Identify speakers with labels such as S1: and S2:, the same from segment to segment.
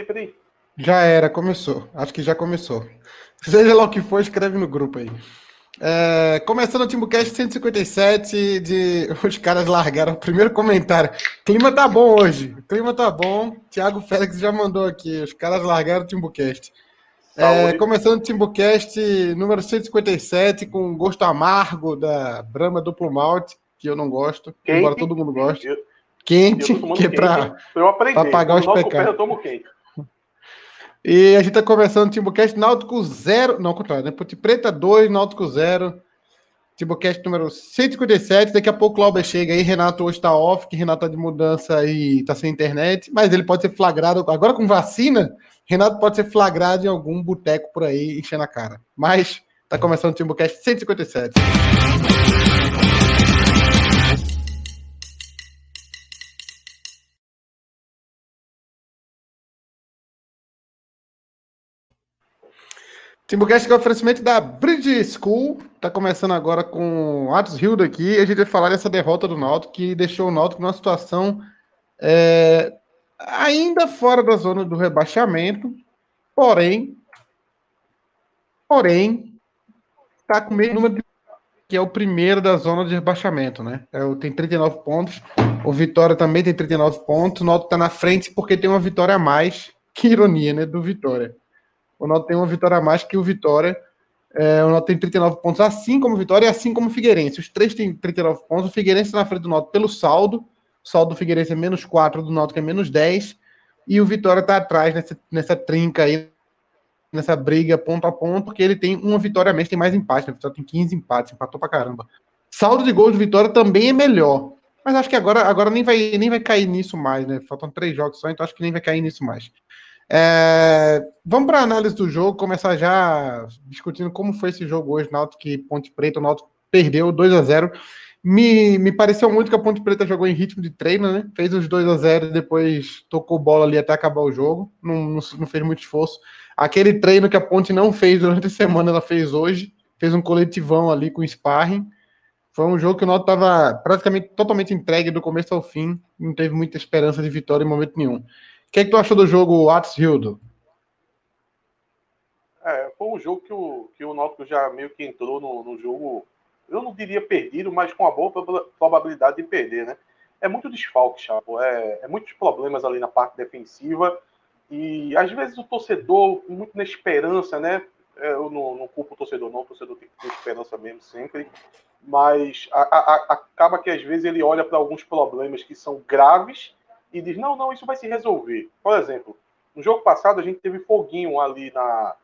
S1: peraí.
S2: Já era, começou. Acho que já começou. Seja lá o que for, escreve no grupo aí. É, começando o TimbuCast 157, de... os caras largaram o primeiro comentário. Clima tá bom hoje. Clima tá bom. Thiago Félix já mandou aqui. Os caras largaram o TimbuCast. É, começando o TimbuCast número 157, com gosto amargo da Brahma Duplo Malte, que eu não gosto, quente, embora todo mundo goste. Eu, quente, eu que é pra, pra pagar os pecados. Eu tomo quente. E a gente está começando o Timbucast Náutico 0. Não, contrário, né? Ponte Preta 2, Náutico 0. Timbucast número 157. Daqui a pouco o Clauber chega aí. Renato hoje está off, que Renato está de mudança e está sem internet. Mas ele pode ser flagrado. Agora com vacina, Renato pode ser flagrado em algum boteco por aí, enchendo a cara. Mas está começando o Timbucast 157. Timbucast é o oferecimento da Bridge School. Está começando agora com Atos Hildo aqui. A gente vai falar dessa derrota do Náutico que deixou o Náutico numa situação é, ainda fora da zona do rebaixamento. Porém, porém, está com o mesmo número de que é o primeiro da zona de rebaixamento, né? É, tem 39 pontos. O Vitória também tem 39 pontos. O Náutico está na frente porque tem uma vitória a mais. Que ironia, né? Do Vitória. O Náutico tem uma vitória a mais que o Vitória. É, o Náutico tem 39 pontos, assim como o Vitória e assim como o Figueirense. Os três têm 39 pontos. O Figueirense na frente do Náutico pelo saldo. O saldo do Figueirense é menos 4, do Náutico é menos 10. E o Vitória está atrás nessa, nessa trinca aí, nessa briga ponto a ponto, porque ele tem uma vitória a menos, tem mais empate. Né? O Vitória tem 15 empates, empatou pra caramba. Saldo de gols do Vitória também é melhor. Mas acho que agora, agora nem, vai, nem vai cair nisso mais, né? Faltam três jogos só, então acho que nem vai cair nisso mais. É, vamos para a análise do jogo, começar já discutindo como foi esse jogo hoje, Náutico que Ponte Preta, o Náutico perdeu 2 a 0 me, me pareceu muito que a Ponte Preta jogou em ritmo de treino, né? Fez os 2 a 0 e depois tocou bola ali até acabar o jogo. Não, não, não, fez muito esforço. Aquele treino que a Ponte não fez durante a semana, ela fez hoje. Fez um coletivão ali com sparring. Foi um jogo que o Náutico estava praticamente totalmente entregue do começo ao fim. Não teve muita esperança de vitória em momento nenhum que, é que tu achou do jogo Atos Hildo?
S1: É, foi um jogo que o, que o Náutico já meio que entrou no, no jogo, eu não diria perdido, mas com a boa probabilidade de perder, né? É muito desfalque, Chapo, é, é muitos problemas ali na parte defensiva e às vezes o torcedor, muito na esperança, né? É, eu não, não culpo o torcedor, não, o torcedor tem que ter esperança mesmo sempre, mas a, a, acaba que às vezes ele olha para alguns problemas que são graves e diz: não, não, isso vai se resolver. Por exemplo, no jogo passado a gente teve Foguinho ali na,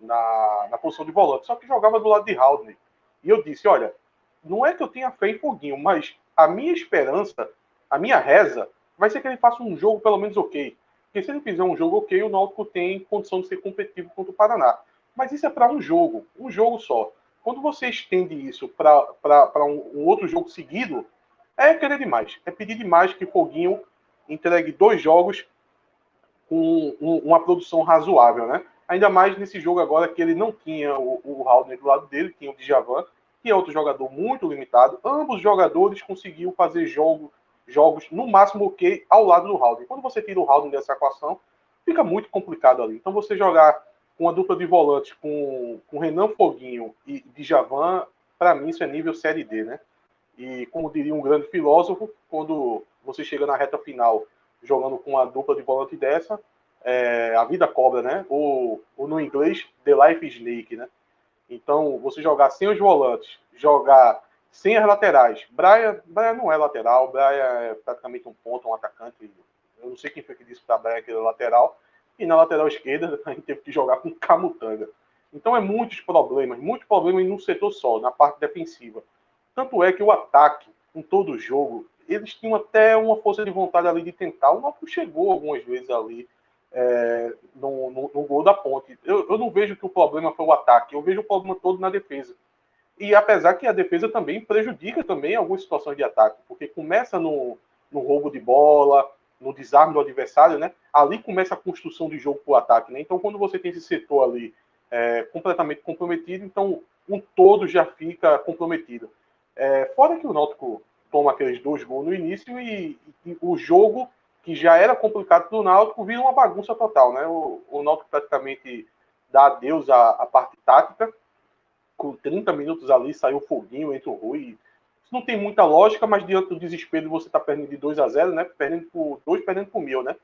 S1: na, na posição de volante, só que jogava do lado de Haldney. E eu disse: olha, não é que eu tenha fé em Foguinho, mas a minha esperança, a minha reza, vai ser que ele faça um jogo pelo menos ok. Porque se ele fizer um jogo ok, o Náutico tem condição de ser competitivo contra o Paraná. Mas isso é para um jogo, um jogo só. Quando você estende isso para um, um outro jogo seguido, é querer demais. É pedir demais que Foguinho entregue dois jogos com uma produção razoável, né? Ainda mais nesse jogo agora que ele não tinha o, o Haldner do lado dele, tinha o Djavan, que é outro jogador muito limitado. Ambos jogadores conseguiam fazer jogo, jogos no máximo ok ao lado do Haldner. Quando você tira o Haldner dessa equação, fica muito complicado ali. Então você jogar com a dupla de volantes com, com Renan Foguinho e Djavan, para mim isso é nível Série D, né? E como diria um grande filósofo, quando você chega na reta final jogando com uma dupla de volante dessa, é, a vida cobra, né? Ou, ou, no inglês, the life snake, né? Então, você jogar sem os volantes, jogar sem as laterais. Braia, Braia não é lateral, Braia é praticamente um ponto, um atacante. Eu não sei quem foi que disse para Braia que era lateral. E na lateral esquerda, a gente teve que jogar com Camutanga. Então, é muitos problemas, muitos problemas num setor só, na parte defensiva. Tanto é que o ataque, em todo o jogo, eles tinham até uma força de vontade ali de tentar. O Náutico chegou algumas vezes ali é, no, no, no, gol da ponte. Eu, eu, não vejo que o problema foi o ataque, eu vejo o problema todo na defesa. E apesar que a defesa também prejudica também algumas situações de ataque, porque começa no, no roubo de bola, no desarme do adversário, né? Ali começa a construção de jogo para o ataque, né? Então, quando você tem esse setor ali é, completamente comprometido, então um todo já fica comprometido. É, fora que o Náutico toma aqueles dois gols no início e, e, o jogo que já era complicado para o Náutico, vira uma bagunça total, né? O, o Náutico praticamente dá adeus à, à parte tática, com 30 minutos ali saiu foguinho entre o Rui. Isso não tem muita lógica, mas diante do desespero você está perdendo de 2 a 0 né? Perdendo por 2, perdendo por mil, né?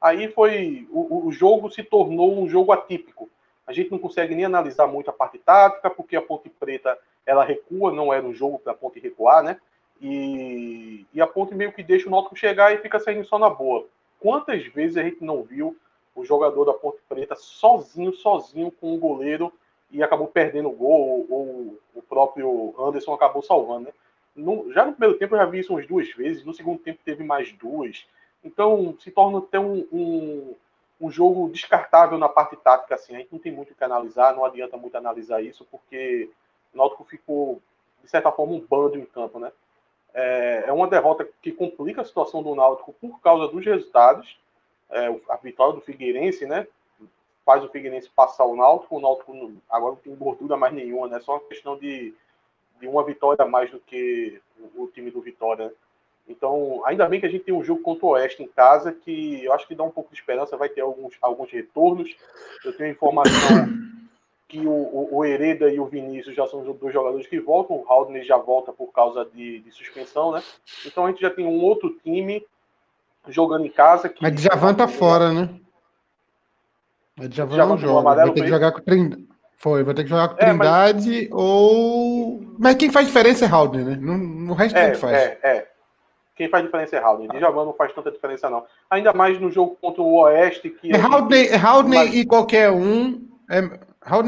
S1: Aí foi. O, o jogo se tornou um jogo atípico. A gente não consegue nem analisar muito a parte tática, porque a Ponte Preta ela recua, não era um jogo para a Ponte recuar, né? E, e a Ponte meio que deixa o Náutico chegar e fica saindo só na boa. Quantas vezes a gente não viu o jogador da Ponte Preta sozinho, sozinho com o goleiro e acabou perdendo o gol, ou, o próprio Anderson acabou salvando, né? No, já no primeiro tempo eu já vi isso umas duas vezes, no segundo tempo teve mais duas. Então se torna até um, um, um jogo descartável na parte tática, assim. A gente não tem muito o que analisar, não adianta muito analisar isso, porque o Náutico ficou, de certa forma, um bando em campo, né? É, é uma derrota que complica a situação do Náutico por causa dos resultados. É, a vitória do Figueirense, né? Faz o Figueirense passar o Náutico. O Náutico agora não tem gordura mais nenhuma, né? Só uma questão de, de uma vitória a mais do que o, o time do Vitória. Né? Então, ainda bem que a gente tem um jogo contra o Oeste em casa, que eu acho que dá um pouco de esperança, vai ter alguns, alguns retornos. Eu tenho informação que o, o, o, Hereda e o Vinícius já são os dois jogadores que voltam, o Haldner já volta por causa de, de, suspensão, né? Então a gente já tem um outro time jogando em casa. Que
S2: Mas Djavan tá fora, né? Mas Djavan não joga. Vai ter que jogar com Trindade. Foi, vai ter que jogar com Trindade é, mas... ou. Mas quem faz diferença é Haldner, né? No, no resto
S1: é,
S2: faz.
S1: É, é. Quem faz diferença é Haldner. Djavan não faz tanta diferença, não. Ainda mais no jogo contra o Oeste. que
S2: É Haldner, gente... Haldner mas... e qualquer um. É,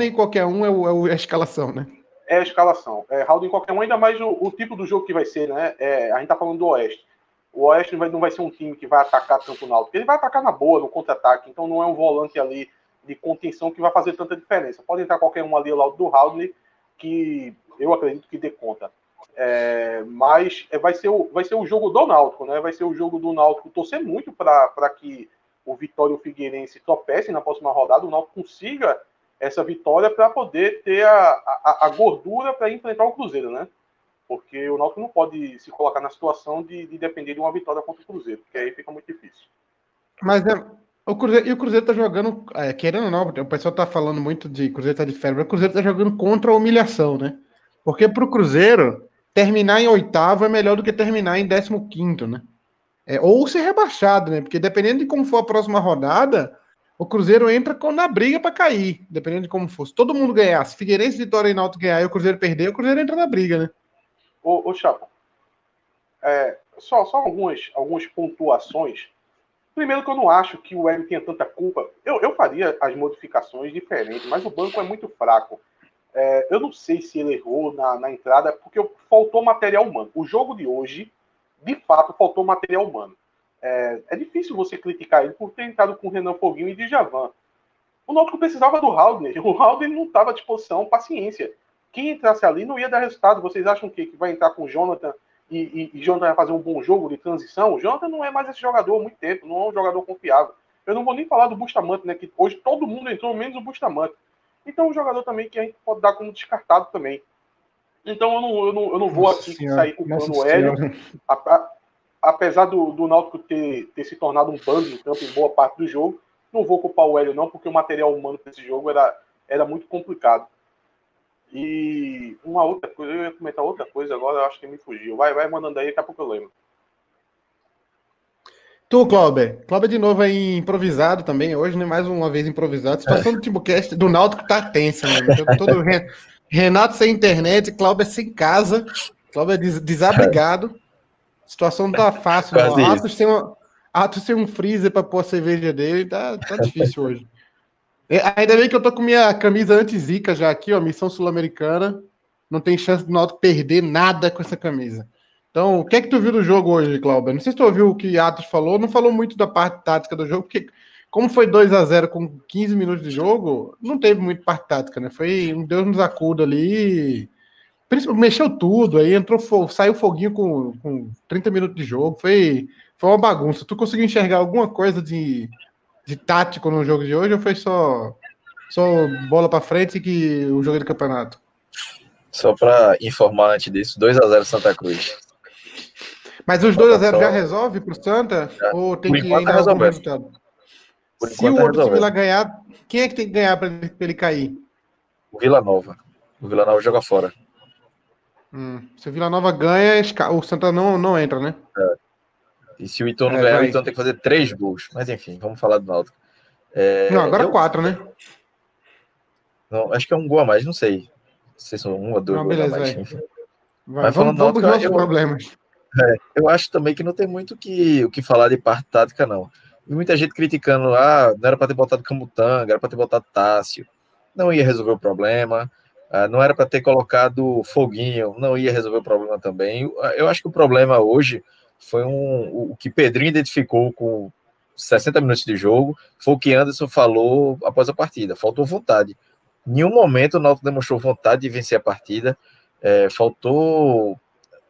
S2: Em qualquer um é, o, é, a escalação, né?
S1: É a escalação. É, em qualquer um, ainda mais o, o, tipo do jogo que vai ser, né? É, a gente tá falando do Oeste. O Oeste não vai, não vai ser um time que vai atacar tanto o Náutico. Ele vai atacar na boa, no contra-ataque. Então não é um volante ali de contenção que vai fazer tanta diferença. Pode entrar qualquer um ali ao lado do Haldner, que eu acredito que dê conta. É, mas é, vai, ser o, vai ser o jogo do Náutico, né? Vai ser o jogo do Náutico torcer muito para que o Vitória e o Figueirense tropecem na próxima rodada, o Náutico consiga essa vitória para poder ter a, a, a gordura para enfrentar o Cruzeiro, né? Porque o Náutico não pode se colocar na situação de, de, depender de uma vitória contra o Cruzeiro, porque aí fica muito difícil.
S2: Mas é, o Cruzeiro, e o Cruzeiro tá jogando, é, querendo ou não, o pessoal tá falando muito de Cruzeiro tá de febre, o Cruzeiro tá jogando contra a humilhação, né? Porque pro Cruzeiro, terminar em oitavo é melhor do que terminar em décimo quinto, né? É, ou ser rebaixado, né? Porque dependendo de como for a próxima rodada, o Cruzeiro entra na briga para cair, dependendo de como fosse. Todo mundo ganhar. Se Figueirense, Vitória e Náutico ganhar e o Cruzeiro perder, o Cruzeiro entra na briga, né?
S1: Ô, ô é, só, só algumas, algumas pontuações. Primeiro que eu não acho que o Hélio tenha tanta culpa. Eu, eu faria as modificações diferentes, mas o banco é muito fraco. É, eu não sei se ele errou na, na entrada, porque faltou material humano. O jogo de hoje, de fato, faltou material humano. É, é, difícil você criticar ele por ter entrado com Renan Foguinho e Djavan. O Náutico precisava do Haldner. O Haldner não estava à disposição, paciência. Quem entrasse ali não ia dar resultado. Vocês acham que, que vai entrar com o Jonathan e, e, e Jonathan vai fazer um bom jogo de transição? O Jonathan não é mais esse jogador há muito tempo, não é um jogador confiável. Eu não vou nem falar do Bustamante, né? Que hoje todo mundo entrou, menos o Bustamante. Então, é um jogador também que a gente pode dar como descartado também. Então, eu não, eu não, eu não vou aqui senhora, sair culpando o Hélio. Apesar do, do Náutico ter, ter se tornado um bando em campo em boa parte do jogo, não vou culpar o Hélio, não, porque o material humano para esse jogo era, era muito complicado. E uma outra coisa, eu ia comentar outra coisa agora, eu acho que me fugiu. Vai, vai mandando aí, daqui a pouco eu lembro.
S2: Tu, Cláudio. Cláudio de novo aí improvisado também, hoje, né? Mais uma vez improvisado. A situação do Timbucast do Náutico tá tensa, né? Todo, Renato sem internet, Cláudio sem casa, Cláudio é desabrigado. A situação não tá fácil, não. Atos tem, uma, Atos tem um freezer para pôr a cerveja dele, tá, tá difícil hoje. É, ainda bem que eu tô com minha camisa anti-zica já aqui, ó, missão sul-americana. Não tem chance do Náutico perder nada com essa camisa. Então, o que é que tu viu do jogo hoje, Cláudio? Não sei se tu ouviu o que Atos falou, não falou muito da parte tática do jogo, porque como foi 2 a 0 com 15 minutos de jogo, não teve muito parte tática, né? Foi um Deus nos acuda ali. Mexeu tudo, aí entrou, saiu foguinho com, com 30 minutos de jogo, foi, foi uma bagunça. Tu conseguiu enxergar alguma coisa de, de tático no jogo de hoje ou foi só, só bola para frente que o jogo é do campeonato?
S3: Só para informar antes disso, 2 a 0 Santa Cruz.
S2: Mas os 2x0 já resolve pro Santa? Já. Ou tem Por que ainda tá algum resultado? Por Se o tá outro time lá ganhar, quem é que tem que ganhar para ele, ele cair?
S3: O Vila Nova. O Vila Nova joga fora.
S2: Hum, se o Vila Nova ganha, o Santa não, não entra, né? É.
S3: E se o Ito não é, ganhar, o Ito tem que fazer três gols. Mas enfim, vamos falar do Náutico.
S2: É, não, agora eu... quatro, né?
S3: Não, acho que é um gol a mais, não sei. Se são um ou dois não,
S2: beleza, a mais. Vai. Vai, Mas falando vamos, vamos Náutico, eu, problemas.
S3: É, eu acho também que não tem muito que, o que falar de parte tática, não. E muita gente criticando, ah, não era para ter botado Camutanga, era para ter botado Tássio. Não ia resolver o problema. Ah, não era para ter colocado Foguinho, não ia resolver o problema também. Eu acho que o problema hoje foi um, o que Pedrinho identificou com 60 minutos de jogo, foi o que Anderson falou após a partida. Faltou vontade. Em nenhum momento o Náutico demonstrou vontade de vencer a partida. É, faltou.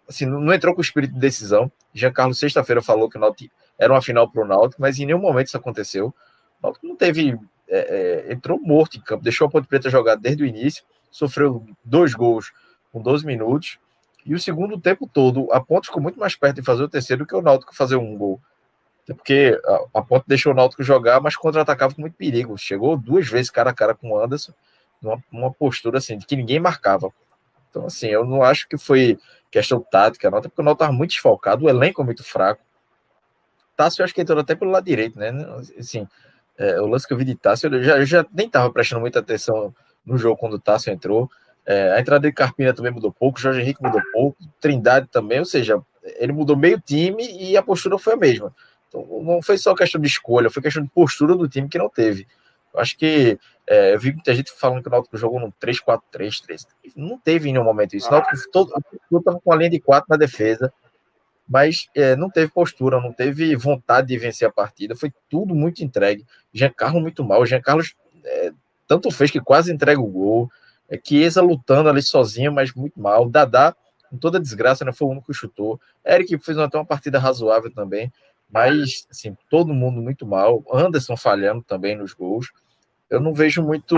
S3: Assim, não entrou com o espírito de decisão. Jean Carlos, sexta-feira, falou que o Náutico era uma final para o Náutico, mas em nenhum momento isso aconteceu. O Náutico não teve. É, é, entrou morto em campo, deixou a Ponte Preta jogar desde o início sofreu dois gols com 12 minutos. E o segundo tempo todo, a Ponte ficou muito mais perto de fazer o terceiro que o Náutico fazer um gol. Até porque a, Ponte deixou o Náutico jogar, mas contra-atacava com muito perigo. Chegou duas vezes cara a cara com o Anderson, numa, numa postura assim, de que ninguém marcava. Então, assim, eu não acho que foi questão tática, não, até porque o Náutico estava muito desfalcado, o elenco muito fraco. Tássio, eu acho que entrou até pelo lado direito, né? Assim, é, o lance que eu vi de Tássio, eu já, eu já nem estava prestando muita atenção no jogo quando o Tássio entrou. É, a entrada de Carpina também mudou pouco, Jorge Henrique mudou pouco, Trindade também, ou seja, ele mudou meio time e a postura foi a mesma. Então, não foi só questão de escolha, foi questão de postura do time que não teve. Eu acho que é, eu vi muita gente falando que o Náutico jogou no 3-4-3, não teve em nenhum momento isso. O Náutico todo estava com a linha de 4 na defesa, mas é, não teve postura, não teve vontade de vencer a partida, foi tudo muito entregue. Jean Carlos muito mal, Jean Carlos é, tanto fez que quase entrega o gol. É, Chiesa lutando ali sozinho, mas muito mal. Dadá, com toda desgraça, né, foi o único que chutou. Eric fez até uma partida razoável também, mas assim, todo mundo muito mal. Anderson falhando também nos gols. Eu não vejo muito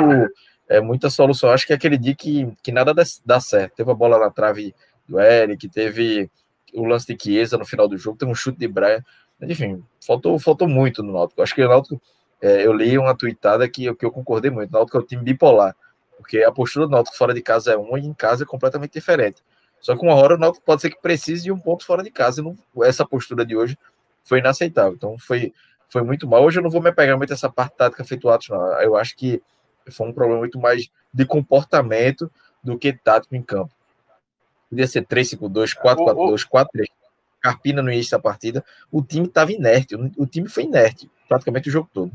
S3: é, muita solução. Acho que é aquele dia que, que nada dá, dá certo. Teve a bola na trave do Eric, teve o lance de Chiesa no final do jogo, teve um chute de Brian. Enfim, faltou, faltou muito no Náutico. Acho que o Náutico é, eu li uma tweetada que, que eu concordei muito. O Náutico é o time bipolar, porque a postura do Náutico fora de casa é uma e em casa é completamente diferente. Só que uma hora o Náutico pode ser que precise de um ponto fora de casa. E não, essa postura de hoje foi inaceitável. Então foi, foi muito mal. Hoje eu não vou me pegar muito essa parte tática feito atos, não. Eu acho que foi um problema muito mais de comportamento do que tático em campo. Podia ser 3-5-2, 4-4-2, 4-3. Carpina no início da partida. O time estava inerte. O time foi inerte praticamente o jogo todo.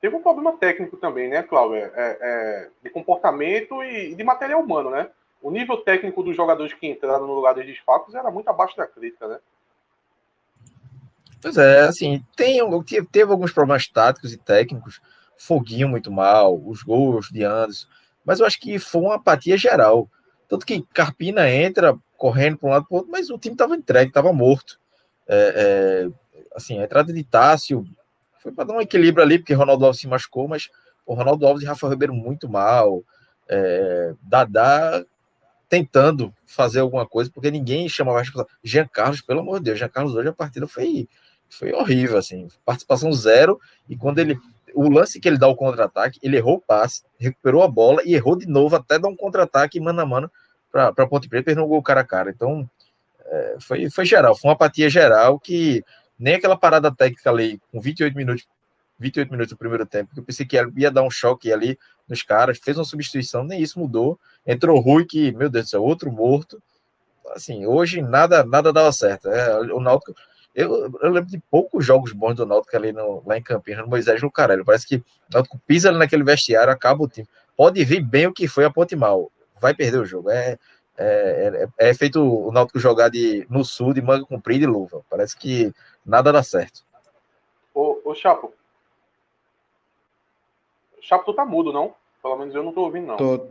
S1: Teve um problema técnico também, né, Cláudio? É, é, de comportamento e, de material humano, né? O nível técnico dos jogadores que entraram no lugar dos desfalques era muito abaixo da crítica, né?
S3: Pois é, assim, tem, teve alguns problemas táticos e técnicos, foguinho muito mal, os gols de Anderson, mas eu acho que foi uma apatia geral. Tanto que Carpina entra correndo para um lado para o outro, mas o time estava entregue, estava morto. É, é, assim, a entrada de Tássio foi para dar um equilíbrio ali, porque Ronaldo Alves se machucou, mas o Ronaldo Alves e Rafael Ribeiro muito mal. É, Dadá tentando fazer alguma coisa, porque ninguém chama mais Jean Carlos, pelo amor de Deus, Jean Carlos hoje a partida foi, foi horrível, assim, participação zero, e quando ele, o lance que ele dá o contra-ataque, ele errou o passe, recuperou a bola e errou de novo até dar um contra-ataque mano a mano para Ponte Preta, perdeu um gol cara a cara, então é, foi, foi geral, foi uma apatia geral que nem aquela parada técnica ali, com 28 minutos, 28 minutos do primeiro tempo, que eu pensei que ia dar um choque ali nos caras, fez uma substituição, nem isso mudou. Entrou Rui, que, meu Deus do céu, outro morto. Assim, hoje nada nada dava certo. É, o Náutico, eu, eu, lembro de poucos jogos bons do Náutico ali no, lá em Campinas, no Moisés Lucarelli. Parece que o Náutico pisa ali naquele vestiário, acaba o time. Pode vir bem o que foi a Ponte Mal, vai perder o jogo. É, é, é, é, feito o Náutico jogar de, no sul de manga comprida e luva. Parece que nada dá certo.
S1: Ô, ô Chapo. Chapo, tu tá mudo, não? Pelo menos eu não tô ouvindo, não.
S2: Tô,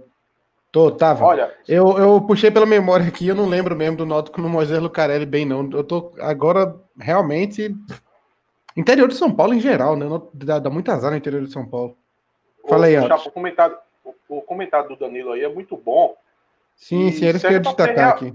S2: tô tava. Olha. Eu, eu puxei pela memória aqui, eu não lembro mesmo do Náutico no Moisés Lucarelli bem, não. Eu tô agora realmente. Interior de São Paulo em geral, né? Dá, dá muito azar no interior de São Paulo. Fala aí,
S1: Chapo, o comentário, o, o comentário do Danilo aí é muito bom
S2: Sim, sim, era isso que eu ia destacar aqui.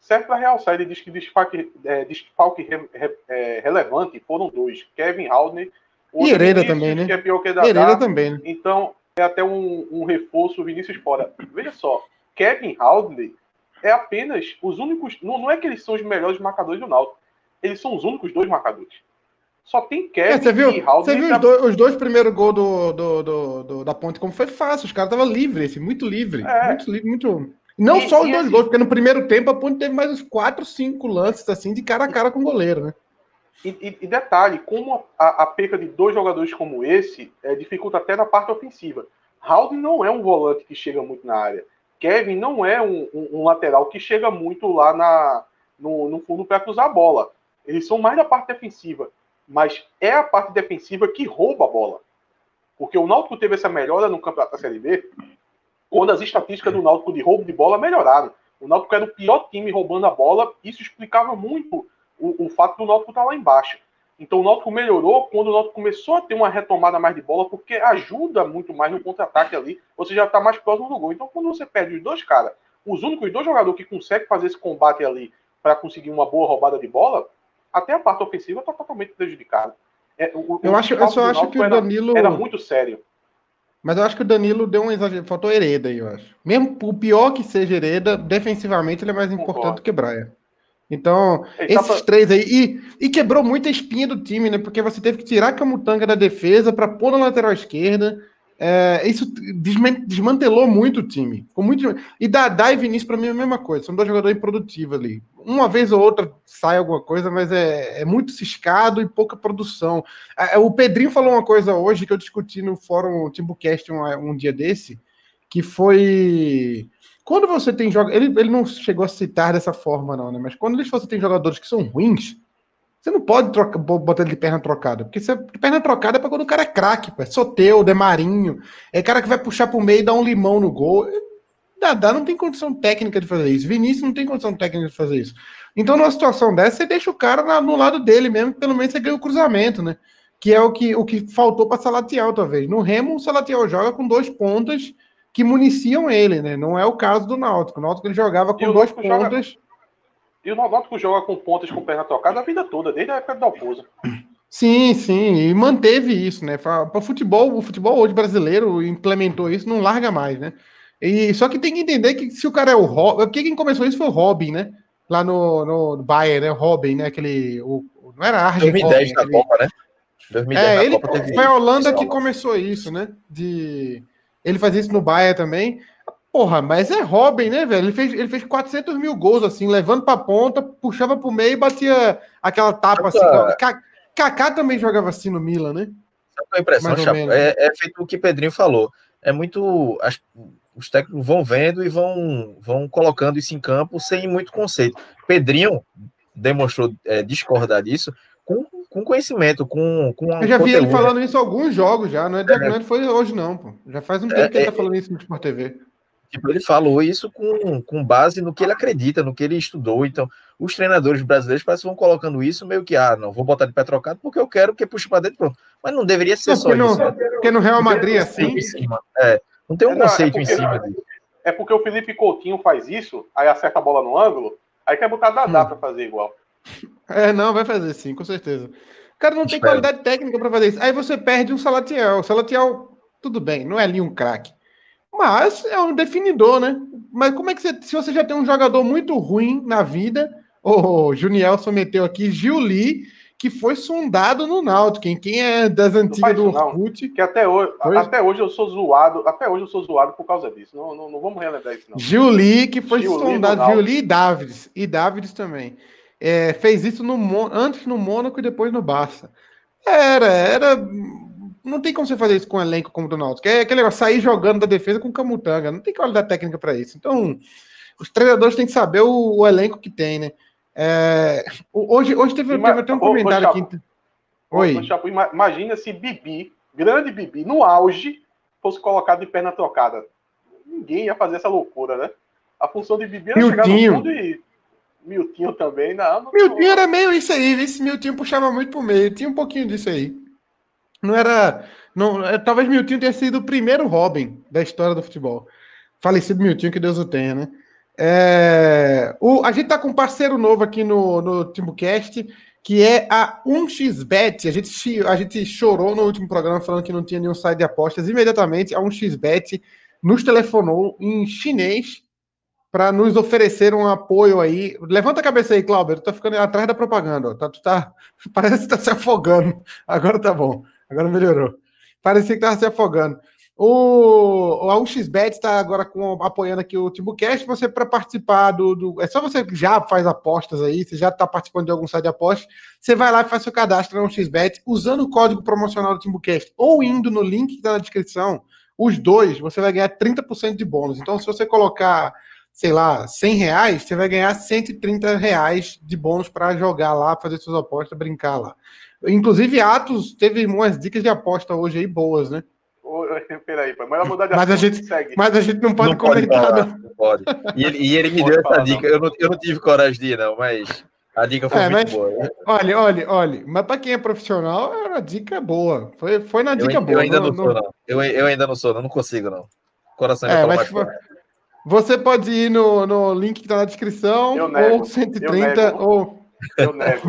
S1: Serve para realçar. Ele diz que desfalque, é, desfalque re, re, é, relevante foram dois: Kevin Haldner.
S2: E Hereda também, né?
S1: Que é pior que
S2: também. Né?
S1: Então, é até um, um reforço Vinícius fora. Veja só, Kevin Haldner é apenas os únicos. Não, não é que eles são os melhores marcadores do Náutico. Eles são os únicos dois marcadores. Só tem Kevin é,
S2: você viu, e Haldner. Você viu os dois, os dois primeiros gols do, do, do, do, da ponte, como foi fácil. Os caras estavam livres, assim, muito livre. É. Muito livre, muito. Não e, só os dois assim, gols, porque no primeiro tempo a ponte teve mais uns 4, 5 lances assim de cara a cara com o goleiro, né?
S1: E, e, e detalhe, como a, a, perca de dois jogadores como esse é, dificulta até na parte ofensiva. Haldner não é um volante que chega muito na área. Kevin não é um, um, um lateral que chega muito lá na, no, no fundo para cruzar a bola. Eles são mais da parte defensiva. Mas é a parte defensiva que rouba a bola. Porque o Náutico teve essa melhora no campeonato da Série B quando as estatísticas do Náutico de roubo de bola melhoraram. O Náutico era o pior time roubando a bola. Isso explicava muito o, o fato do Náutico estar lá embaixo. Então o Náutico melhorou quando o Náutico começou a ter uma retomada mais de bola, porque ajuda muito mais no contra-ataque ali, você já está mais próximo do gol. Então quando você perde os dois caras, os únicos dois jogadores que conseguem fazer esse combate ali para conseguir uma boa roubada de bola, até a parte ofensiva está totalmente prejudicada.
S2: É, o, eu, acho, eu só acho que o Danilo.
S1: Era, era muito sério.
S2: Mas eu acho que o Danilo deu um exagero. Faltou Hereda aí, eu acho. Mesmo o pior que seja Hereda, defensivamente ele é mais importante do que Braia. Então, Ele esses tá... três aí. E, e, quebrou muita espinha do time, né? Porque você teve que tirar a Camutanga da defesa para pôr na lateral esquerda. É, isso desmantelou muito o time. Ficou muito... E Dadá e Vinícius, para mim, é a mesma coisa. São dois jogadores produtivos ali. Uma vez ou outra sai alguma coisa, mas é, é muito ciscado e pouca produção. O Pedrinho falou uma coisa hoje que eu discuti no fórum Timbucast um, um dia desse, que foi quando você tem jogadores. Ele, ele não chegou a citar dessa forma, não, né? Mas quando você tem jogadores que são ruins, você não pode botar ele de perna trocada. Porque você, de perna trocada é pra quando o cara é craque, é Soteu, Demarinho. É cara que vai puxar pro meio e dar um limão no gol. Dadá não tem condição técnica de fazer isso. Vinícius não tem condição técnica de fazer isso. Então, numa situação dessa, você deixa o cara na, no lado dele mesmo, pelo menos você ganha o cruzamento, né? Que é o que, o que faltou para Salatiel, talvez. No Remo, o Salatiel joga com dois pontas que municiam ele, né? Não é o caso do Náutico. O Náutico ele jogava com dois pontas. Joga...
S1: E o Náutico joga com pontas com perna trocada a vida toda, desde a época do Dalpozo.
S2: Sim, sim, e manteve isso, né? Para futebol, o futebol hoje brasileiro implementou isso, não larga mais, né? E só que tem que entender que se o cara é o Robin, quem começou isso foi o Robin, né? Lá no, no Bayern, né? O Robin, né? Aquele, o, não era
S3: Argent 2010 Robin, na aquele... Copa, né?
S2: 2010 é, ele Copa teve foi a Holanda que começou isso, né? De ele fazia isso no Bahia também. Porra, mas é Robin, né, velho? Ele fez, ele fez 400 mil gols, assim, levando pra ponta, puxava pro meio e batia aquela tapa assim. Kaká também jogava assim no Milan, né?
S3: A impressão, Chapo, é, é, feito o que Pedrinho falou. É muito. As, os técnicos vão vendo e vão, vão colocando isso em campo sem muito conceito. Pedrinho demonstrou é, discordar disso com com conhecimento, com, com
S2: Eu já vi ele falando isso em alguns jogos já, não é, é. foi hoje não, pô. Já faz um tempo é, que ele tá é. falando isso no Sport TV.
S3: Tipo, ele falou isso com, com base no que ele acredita, no que ele estudou. Então, os treinadores brasileiros parece que vão colocando isso meio que, ah, não, vou botar de pé trocado porque eu quero que puxe para dentro, pronto. Mas não deveria ser não, só
S2: no,
S3: isso. Né?
S2: Porque no Real Madrid, um assim.
S3: É, não tem um é, conceito é porque, em cima disso.
S1: É porque o Felipe Coutinho faz isso, aí acerta a bola no ângulo, aí quer botar Dadá hum. para fazer igual.
S2: É, não, vai fazer sim, com certeza. O cara não tem Espero. qualidade técnica para fazer isso. Aí você perde um Salatiel. O Salatiel, tudo bem, não é ali um craque. Mas é um definidor, né? Mas como é que você. Se você já tem um jogador muito ruim na vida, o Juniel someteu aqui Giuli, que foi sondado no Náutico. Quem, quem é das antigas do Orkut.
S1: Que até hoje, até hoje eu sou zoado, até hoje eu sou zoado por causa disso. Não, não, não vamos relembrar isso, não.
S2: Giuli, que foi Giuli sondado, Giuli e Davids. E Davids também. É, fez isso no, antes no Mônaco e depois no Barça. Era, era. Não tem como você fazer isso com um elenco como o do Náutico. É aquele negócio, sair jogando da defesa com camutanga. Não tem qualidade técnica para isso. Então, os treinadores têm que saber o, o elenco que tem, né? É, hoje, hoje teve, Ima, teve até um comentário aqui.
S1: Oi. Chapo, imagina se Bibi, grande Bibi, no auge, fosse colocado de perna trocada. Ninguém ia fazer essa loucura, né? A função de Bibi era
S2: chegar no fundo
S1: e Miltinho também, não. não
S2: Miltinho era meio isso aí, esse Miltinho puxava muito pro meio, tinha um pouquinho disso aí. Não era. Não, é, talvez Miltinho tenha sido o primeiro Robin da história do futebol. Falecido Miltinho, que Deus o tenha, né? É, o, a gente tá com um parceiro novo aqui no, no TimbuCast, que é a 1xBet. A gente, a gente chorou no último programa falando que não tinha nenhum site de apostas. Imediatamente, a 1xBet nos telefonou em chinês para nos oferecer um apoio aí. Levanta a cabeça aí, Cláudio. Tu tá ficando atrás da propaganda. Tá, tu tá, parece que tá se afogando. Agora tá bom. Agora melhorou. Parecia que tava se afogando. O, o 1xBet está agora com, apoiando aqui o Timbucast. Você, para participar do, do, É só você que já faz apostas aí, você já está participando de algum site de apostas. Você vai lá e faz seu cadastro no 1xBet usando o código promocional do Timbucast ou indo no link que está na descrição. Os dois, você vai ganhar 30% de bônus. Então, se você colocar, sei lá, 100 reais, você vai ganhar 130 reais de bônus para jogar lá, fazer suas apostas, brincar lá. Inclusive, Atos teve umas dicas de aposta hoje aí boas, né?
S1: Peraí, mas mudar de
S2: mas a gente, segue. Mas a gente não pode não comentar.
S3: Pode não. não pode. E ele, e ele me deu essa dica. Eu não, eu não tive coragem de ir, não, mas a dica foi é, muito mas, boa. Né?
S2: Olha, olha, olha. Mas para quem é profissional, a dica é boa. Foi, foi na dica
S3: eu,
S2: boa.
S3: Eu ainda não, não sou, não. Eu, eu ainda não sou, não, não consigo, não. Coração ainda é, mais for,
S2: Você pode ir no, no link que está na descrição, ou 130, ou. Eu nego.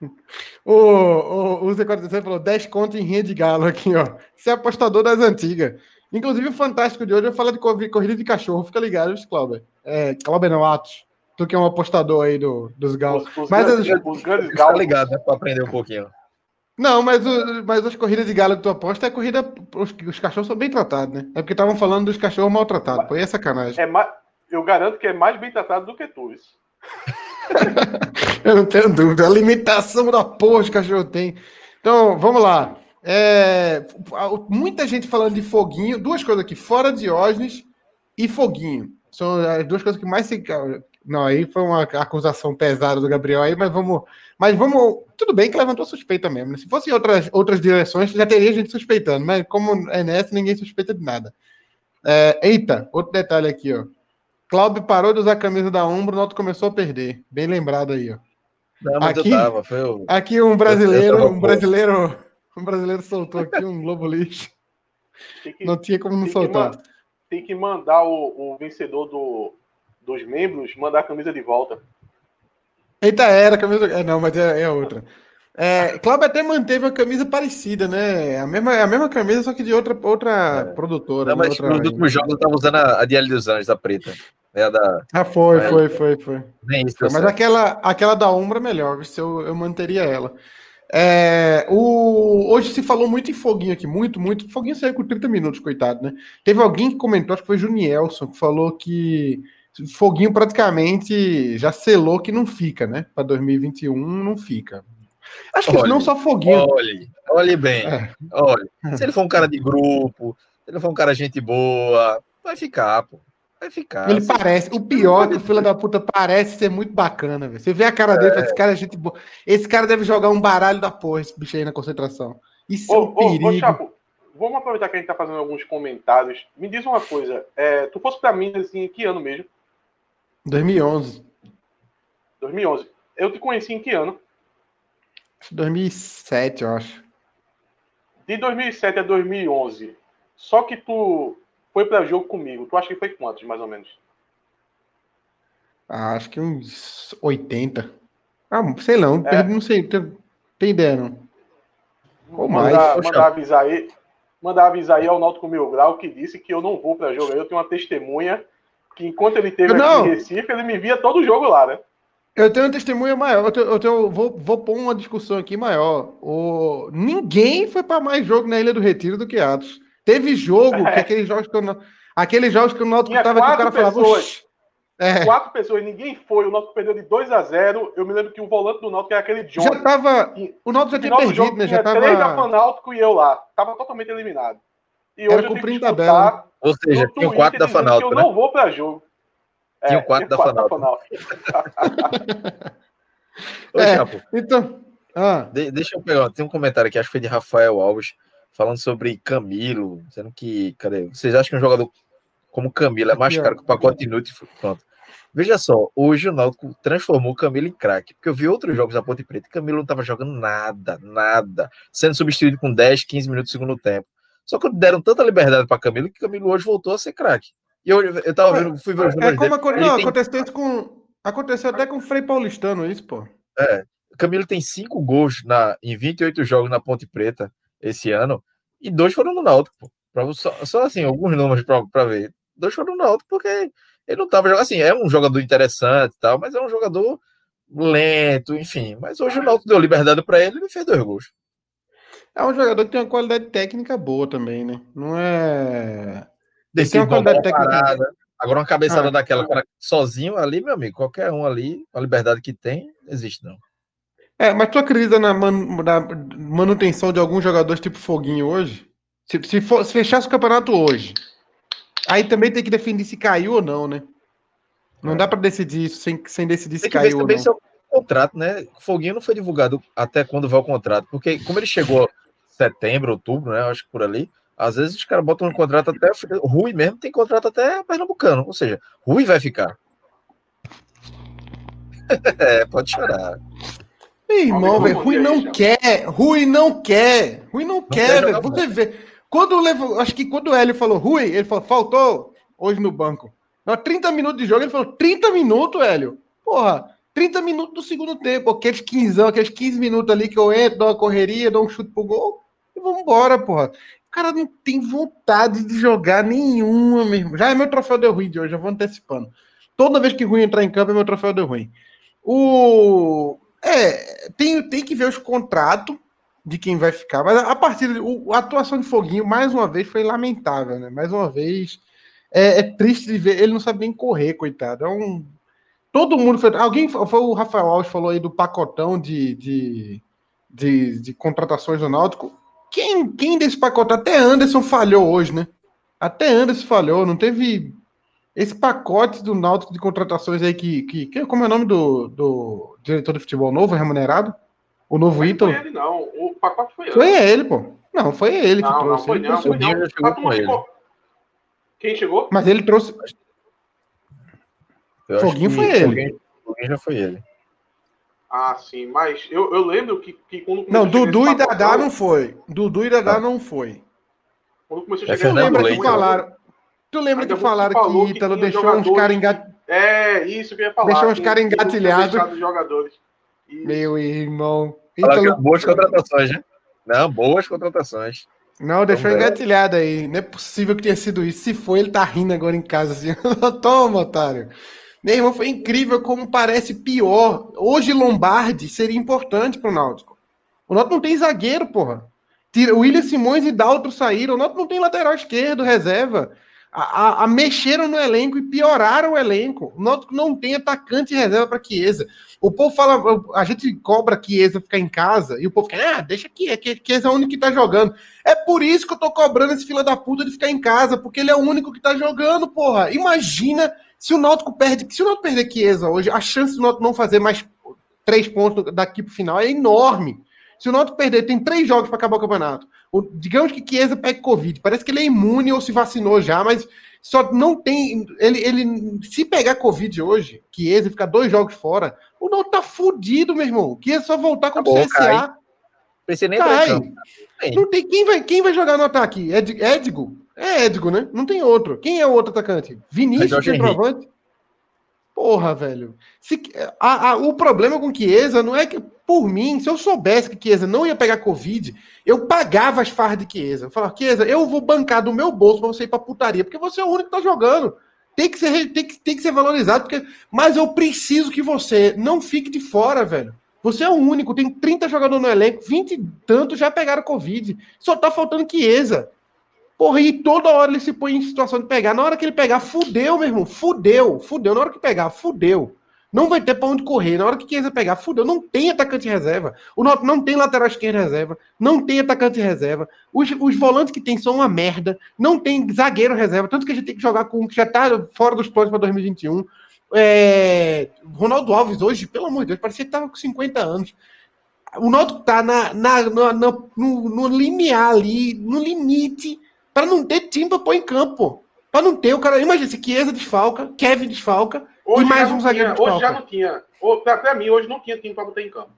S2: o, o, o Z47 falou 10 conto em rinha de galo aqui, ó. Você é apostador das antigas. Inclusive, o fantástico de hoje eu falo de corrida de cachorro. Fica ligado, Cláudio. É, Cláudio não, Atos. Tu que é um apostador aí do, dos galos. Os,
S3: os mas grandes, as... os grandes galos. Fica ligado, né? Pra aprender um pouquinho.
S2: Não, mas, o, mas as corridas de galo que tu aposta é corrida. Os, os cachorros são bem tratados, né? É porque estavam falando dos cachorros maltratados. Pô, é sacanagem.
S1: É mais, eu garanto que é mais bem tratado do que tu, isso.
S2: eu não tenho dúvida. A limitação da porra que o cachorro tem. Então, vamos lá. É, muita gente falando de foguinho. Duas coisas aqui: fora Diógenes e foguinho. São as duas coisas que mais se. Não, aí foi uma acusação pesada do Gabriel aí, mas vamos. Mas vamos. Tudo bem que levantou suspeita mesmo. Né? Se fosse em outras, outras direções, já teria gente suspeitando, mas como é nessa, ninguém suspeita de nada. É, eita, outro detalhe aqui, ó. Cláudio parou de usar a camisa da Umbro, o Noto começou a perder. Bem lembrado aí, ó.
S3: Não, aqui, eu tava, foi o...
S2: aqui um brasileiro, um brasileiro, um brasileiro soltou aqui um globo lixo. Que, não tinha como não tem soltar.
S1: Que, tem que mandar o, o vencedor do, dos membros mandar a camisa de volta.
S2: Eita, era a camisa. É, não, mas é, é outra. É, Cláudio até manteve a camisa parecida, né? A mesma, a mesma camisa, só que de outra, outra é. produtora.
S3: Não, mas
S2: outra...
S3: nos últimos jogos eu tava usando a, a DL dos Anjos, a preta. É a da.
S2: Ah, foi, é, foi, foi, foi. isso, mas certo. aquela, aquela da Umbra é melhor, se eu, eu manteria ela. É, o, hoje se falou muito em Foguinho aqui, muito, muito. Foguinho saiu com 30 minutos, coitado, né? Teve alguém que comentou, acho que foi Junielson, que falou que Foguinho praticamente já selou que não fica, né? Para 2021 não fica. Acho que olhe, não só Foguinho.
S3: Olhe, olhe bem. É. Olhe. Se ele for um cara de grupo, se ele for um cara gente boa, vai ficar, pô. Vai ficar.
S2: Ele parece. O pior é que o filho da puta parece ser muito bacana, velho. Você vê a cara dele, é. esse cara é gente boa. Esse cara deve jogar um baralho da porra, esse bicho aí na concentração. Isso ô, é um perigo. Ô, Chapo,
S1: vamos aproveitar que a gente tá fazendo alguns comentários. Me diz uma coisa. É, tu fosse pra mim, assim, que ano mesmo?
S2: 2011.
S1: 2011. Eu te conheci em que ano?
S2: 2007, eu acho.
S1: De 2007 a 2011. Só que tu foi para jogo comigo. Tu acha que foi quantos, mais ou menos?
S2: Ah, acho que uns 80. Ah, sei lá, é. não sei, tem, ideia não.
S1: Ou mais. Mandar, mandar avisar aí, mandar avisar aí ao Náutico Mil Grau que disse que eu não vou para jogo. Eu tenho uma testemunha que enquanto ele teve aqui em Recife, ele me via todo jogo lá, né?
S2: Eu tenho uma testemunha maior. Eu, tenho, eu tenho, vou, vou pôr uma discussão aqui maior. O, ninguém foi para mais jogo na Ilha do Retiro do que Atos. Teve jogo, é. que aqueles jogos que eu, aqueles jogos que o Náutico estava que o cara
S1: pessoas, falava. É. Quatro pessoas, ninguém foi. O Náutico perdeu de 2 a 0 Eu me lembro que o volante do Náutico era aquele John.
S2: Já tava. O Náutico já tinha perdido, jogo, né? Já tava. Três
S1: da Fanáutico e eu lá. Tava totalmente eliminado.
S2: E hoje era eu tenho que tabela.
S3: Ou seja, tinha quarto da Fanáutico.
S1: Eu né? não vou para jogo.
S3: Tinha o quarto da Fanáutico.
S2: é, então.
S3: Ah. De, deixa eu pegar. Tem um comentário aqui, acho que foi de Rafael Alves, falando sobre Camilo, dizendo que. Cadê? Vocês acham que um jogador como Camilo é mais caro que o pacote inútil? Pronto. Veja só, hoje o Náutico transformou o Camilo em craque, porque eu vi outros jogos da Ponte Preta e Camilo não estava jogando nada, nada, sendo substituído com 10, 15 minutos do segundo tempo. Só que deram tanta liberdade para Camilo que Camilo hoje voltou a ser craque. E eu, eu tava vendo, fui ver os
S2: É como
S3: dele.
S2: aco-
S3: Ele
S2: não,
S3: tem-
S2: aconteceu isso com. Aconteceu até com o Frei Paulistano, isso, pô.
S3: É, o Camilo tem cinco gols na, em 28 jogos na Ponte Preta esse ano e dois foram no Náutico, pô. Pra, só, só assim, alguns números pra, pra ver. Dois foram no Náutico porque ele não tava jogando. Assim, é um jogador interessante e tal, mas é um jogador lento, enfim. Mas hoje o Náutico deu liberdade pra ele e ele fez dois gols.
S2: É um jogador que tem uma qualidade técnica boa também, né? Não é.
S3: Decide
S2: uma qualidade técnica.
S3: Agora uma cabeçada
S2: Ah.
S3: daquela, cara, sozinho ali, meu amigo, qualquer um ali, a liberdade que tem, não existe não.
S2: É, mas tu acredita na, man- na manutenção de alguns jogadores tipo Foguinho hoje? Se, se, for- se fechasse o campeonato hoje, aí também tem que definir se caiu ou não, né? Não
S3: É.
S2: dá pra decidir isso sem, sem decidir se caiu ou não.
S3: se é o contrato, né? O Foguinho não foi divulgado até quando vai o contrato, porque como ele chegou setembro, outubro, né? Acho que por ali, às vezes os caras botam um contrato até. Rui mesmo tem contrato até Pernambucano, ou seja, Rui vai ficar. é, pode chorar.
S2: Meu irmão, velho, Rui
S1: ver,
S2: não quer, Rui não quer, Rui não,
S3: quer
S2: quer, velho. Você vê. Quando levou, acho que quando o Hélio falou Rui, ele falou, faltou hoje no banco. Não, 30 minutos de jogo, ele falou, 30 minutos, Hélio? Porra, 30 minutos do segundo tempo, aqueles 15, aqueles 15 minutos ali que eu entro, dou uma correria, dou um chute pro gol e vamos embora, porra. Cara não tem vontade de jogar nenhuma mesmo. Já é meu troféu de ruim de hoje, já vou antecipando. Toda vez que ruim entrar em campo é meu troféu de ruim. O. É, tem, tem que ver os contratos de quem vai ficar, mas a partir o, a atuação de Foguinho, mais uma vez, foi lamentável, né? Mais uma vez, é, é triste de ver, ele não sabe nem correr, coitado. É um. Todo mundo foi. Alguém foi o Rafael Alves falou aí do pacotão de, de, de, de contratações do Náutico. Quem, quem desse pacote? Até Anderson falhou hoje, né? Até Anderson falhou, não teve esse pacote do Náutico de contratações aí que, que, que como é o nome do, do diretor de futebol novo, remunerado? O novo
S1: Não
S2: Ítalo?
S1: foi ele, não. O pacote foi
S2: Foi
S1: antes.
S2: ele, pô. Não, foi ele que
S1: Não, não
S2: trouxe.
S1: foi
S2: ele
S1: não.
S2: trouxe-
S1: Foi
S3: Foguinho
S1: não.
S3: já chegou com
S1: ficou- Quem chegou?
S2: Mas ele trouxe.
S3: Eu
S2: Foguinho
S3: que
S2: foi ele.
S3: Foguinho, Foguinho já foi ele.
S1: Ah, sim. Mas eu, eu lembro que, que quando
S2: Não, Dudu e Dadá não foi. Dudu e Dadá
S3: Tá.
S2: não foi.
S1: Quando começou a
S3: É
S1: chegar
S3: Fernando
S2: lembra
S3: Leite,
S2: que falaram. Tu lembra
S1: Ainda
S2: que falaram que
S1: que
S2: Ítalo deixou uns caras
S1: que-
S2: engat...
S1: É, isso que eu ia falar.
S2: Deixou uns caras engatilhados.
S1: jogadores. Isso.
S2: Meu irmão. Ítalo...
S3: boas contratações, né? Não, boas contratações.
S2: Não, deixou
S3: Vamos ver.
S2: engatilhado aí. Não é possível que tenha sido isso. Se foi, ele tá rindo agora em casa assim. Toma, otário. Meu irmão, foi incrível como parece pior. Hoje Lombardi seria importante pro Náutico. O Náutico não tem zagueiro, porra. Tira, William Simões e Daltro saíram. O Náutico não tem lateral esquerdo, reserva. A, a- a- mexeram no elenco e pioraram o elenco. O Náutico não tem atacante reserva para Chiesa. O povo fala, a gente cobra Chiesa ficar em casa e o povo fica, ah, deixa que Chiesa é o único que tá jogando. É por isso que eu tô cobrando esse fila da puta de ficar em casa, porque ele é o único que tá jogando, porra. Imagina se o Náutico perde, se o Náutico perder Chiesa hoje, a chance do Náutico não fazer mais três pontos daqui pro final é enorme. Se o Náutico perder, tem três jogos para acabar o campeonato. O- digamos que Chiesa pegue Covid. Parece que ele é imune ou se vacinou já, mas só não tem. Ele, ele se pegar Covid hoje, Chiesa ficar dois jogos fora, o Náutico tá fudido, meu irmão. Chiesa só voltar contra o
S3: Acabou,
S2: CSA.
S3: Precisa nem entrar em
S2: Cai. Não tem quem vai, quem vai jogar no ataque? Ed, Edgo? É Edgo, né? Não tem outro. Quem é o outro atacante? Vinícius, centroavante? Porra, velho. Se, a- a- o problema com Chiesa não é que, por mim, se eu soubesse que Chiesa não ia pegar Covid, eu pagava as farras de Chiesa. Eu falava, Chiesa, eu vou bancar do meu bolso pra você ir pra putaria, porque você é o único que tá jogando. Tem que ser, tem que, tem que ser valorizado, porque, mas eu preciso que você não fique de fora, velho. Você é o único, tem 30 jogadores no elenco, 20 e tantos já pegaram Covid. Só tá faltando Chiesa. Porra, e toda hora ele se põe em situação de pegar. Na hora que ele pegar, fudeu, meu irmão. Fudeu, fudeu. Na hora que pegar, fudeu. Não vai ter pra onde correr. Na hora que Chiesa pegar, fudeu. Não tem atacante reserva. O Náutico não tem lateral esquerdo reserva. Não tem atacante reserva. Os, os volantes que tem são uma merda. Não tem zagueiro reserva. Tanto que a gente tem que jogar com um que já tá fora dos planos para 2021. É, Ronaldo Alves hoje, pelo amor de Deus, parecia que tava com 50 anos. O Náutico tá na, na- na- no, no limiar ali, no limite, para não ter time pra pôr em campo. Para não ter o cara. Imagina se Chiesa desfalca, Kevin desfalca.
S1: Hoje
S2: E mais um
S1: não
S2: zagueiro
S1: tinha, Hoje já não tinha. Pra mim, hoje não tinha time pra botar em campo.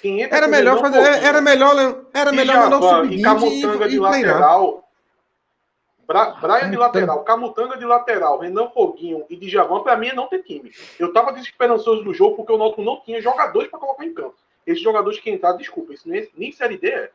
S1: Quem entra
S2: Era melhor fazer. Era melhor, era melhor mandar o
S1: Djavan
S2: sub-20
S1: e Camutanga
S2: e,
S1: de
S2: e
S1: lateral. Bra Brian de lateral, Camutanga de lateral, Renan Foguinho e Djavan, para mim é não ter time. Eu tava desesperançoso do jogo porque o Náutico não tinha jogadores para colocar em campo. Esses jogadores que entraram, desculpa, isso nem, nem Série D é.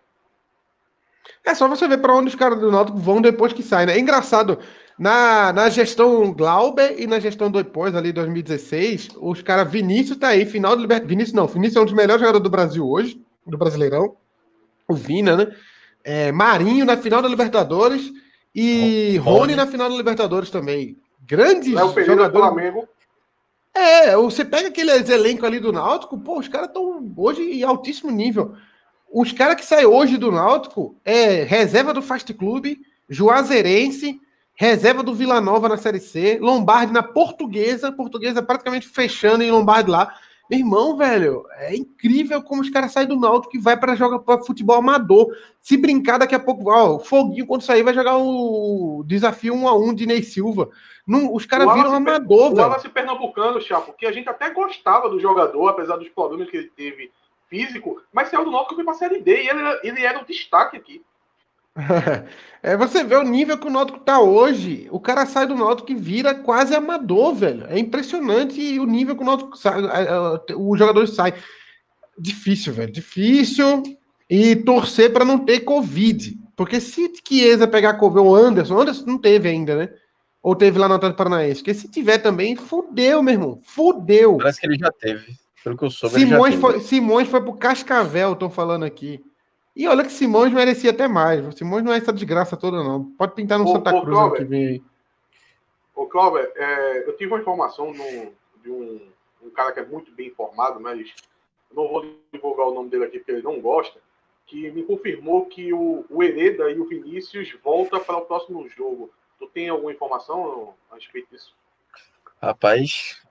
S2: É só você ver para onde os caras do Náutico vão depois que saem, né? É engraçado, na, na gestão Glauber e na gestão do depois, ali 2016, os caras, Vinícius tá aí, final do Libertadores. Vinícius não, Vinícius é um dos melhores jogadores do Brasil hoje, do Brasileirão. O Vina, né? É, Marinho na final da Libertadores e Rony, Rony na final da Libertadores também. Grandes
S1: é o jogadores. Do Flamengo.
S2: É, você pega aqueles elenco ali do Náutico, pô, os caras estão hoje em altíssimo nível. Os caras que saem hoje do Náutico é reserva do Fast Club, Juazeirense, reserva do Vila Nova na Série C, Lombardi na Portuguesa, Portuguesa praticamente fechando em Lombardi lá. Meu irmão, velho, é incrível como os caras saem do Náutico e vai para jogar para futebol amador. Se brincar daqui a pouco, ó, o Foguinho quando sair vai jogar o desafio 1 a 1 de Ney Silva. Não, os caras viram amador,
S1: velho. O Wallace Pernambucano, Chapo, que a gente até gostava do jogador, apesar dos problemas que ele teve físico, mas saiu do Náutico foi pra Série D e ele, ele era o destaque aqui.
S2: é, você vê o nível que o Náutico tá hoje. O cara sai do Náutico e vira quase amador, velho. É impressionante o nível que o Náutico sai, os jogadores saem. Difícil, velho. Difícil. E torcer para não ter Covid. Porque se Chiesa pegar Covid, o Anderson, Anderson não teve ainda, né? Ou teve lá no Atlético Paranaense. Porque se tiver também, fudeu, meu irmão. Fudeu.
S3: Parece que ele já teve. Pelo que eu soube,
S2: Simões, foi, Simões foi pro Cascavel, estão falando aqui. E olha que Simões merecia até mais. O Simões não é essa desgraça toda, não. Pode pintar no ô, Santa ô, Cruz Cláudio, que vem aí.
S1: Ô, Cláudio, é, eu tive uma informação no, de um, um, cara que é muito bem informado, mas não vou divulgar o nome dele aqui porque ele não gosta, que me confirmou que o, o Hereda e o Vinícius voltam para o próximo jogo. Tu tem alguma informação a respeito disso?
S3: Rapaz,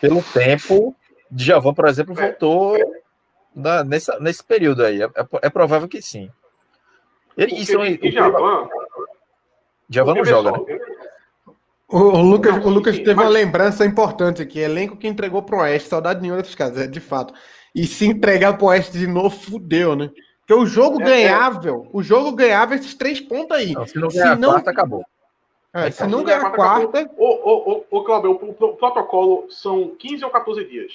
S3: pelo tempo, Djavan, por exemplo, é. voltou na, nessa, nesse período aí. É, é, é provável que sim. Ele, isso é,
S1: e Javan,
S3: Javan não joga, né?
S2: O, Lucas, o Lucas teve uma lembrança importante aqui. Elenco que entregou pro Oeste, saudade nenhuma desses caras, é de fato. E se entregar pro Oeste de novo, fudeu, né? Porque o jogo é, ganhável, é. o jogo ganhava esses três pontos aí.
S3: Não, se não ganhar se não... quarta, acabou.
S2: É, se não ganhar a quarta.
S1: Ô, ô, ô, ô Cláudio, o, o, protocolo são 15 ou 14 dias.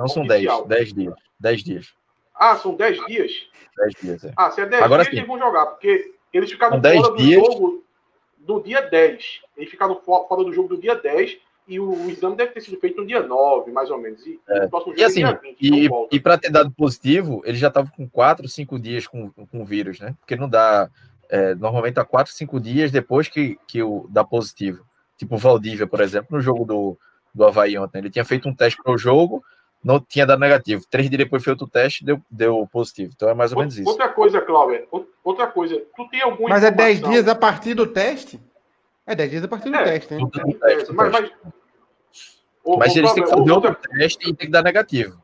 S3: Não são 10, 10 dias. 10 dias.
S1: Ah, são 10 dias?
S3: 10 dias, é.
S1: Ah, se é 10 Agora, dias, sim. eles vão jogar, porque eles ficaram
S3: fora do dias...
S1: jogo do dia 10. Eles ficaram fora do jogo do dia 10 e o, o exame deve ter sido feito no dia 9, mais ou menos. E,
S3: é. e assim, é 20, e, então e para ter dado positivo, ele já estava com 4, 5 dias com, com o vírus, né? Porque não dá. É, normalmente há 4, 5 dias depois que, que o dá positivo. Tipo o Valdívia, por exemplo, no jogo do, do Havaí ontem. Ele tinha feito um teste para o jogo, não tinha dado negativo. Três dias depois foi outro teste, deu, deu positivo. Então é mais ou menos isso.
S1: Outra coisa, Cláudio, outra coisa, tu tem algum.
S2: Mas é 10 dias a partir do teste? É 10 dias a partir do é, teste, né?
S3: Do teste, mas, mas, mas eles têm que fazer outra... outro teste e tem que dar negativo.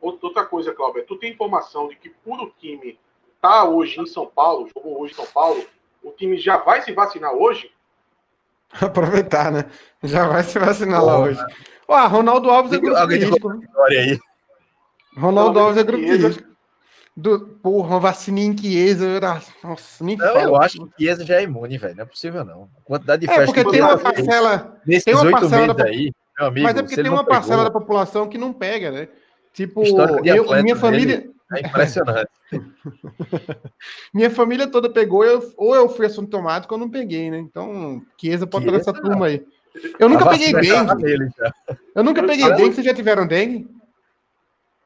S1: Outra coisa, Cláudio, tu tem informação de que por o time tá hoje em São Paulo, jogou hoje em São Paulo, o time já vai se vacinar hoje?
S2: Aproveitar, né? Já vai se vacinar lá hoje. Ó, Ronaldo Alves é grupo de risco. Aí. Ronaldo Alves é grupo de risco. Do, porra, vacina em Chiesa. Nossa, nem
S3: não, eu acho que Chiesa já é imune, velho. Não é possível, não. A quantidade de
S2: é, festa porque tem uma parcela.
S3: Nesses
S2: oito
S3: meses da... aí, meu amigo.
S2: Mas é porque tem uma parcela pegou, da população que não pega, né? Tipo, eu, minha família.
S3: É impressionante.
S2: minha família toda pegou, eu, ou eu fui assintomático ou não peguei, né? Então, Chiesa pode estar nessa turma aí. Eu nunca peguei dengue. Eu nunca peguei dengue. Vocês já tiveram dengue?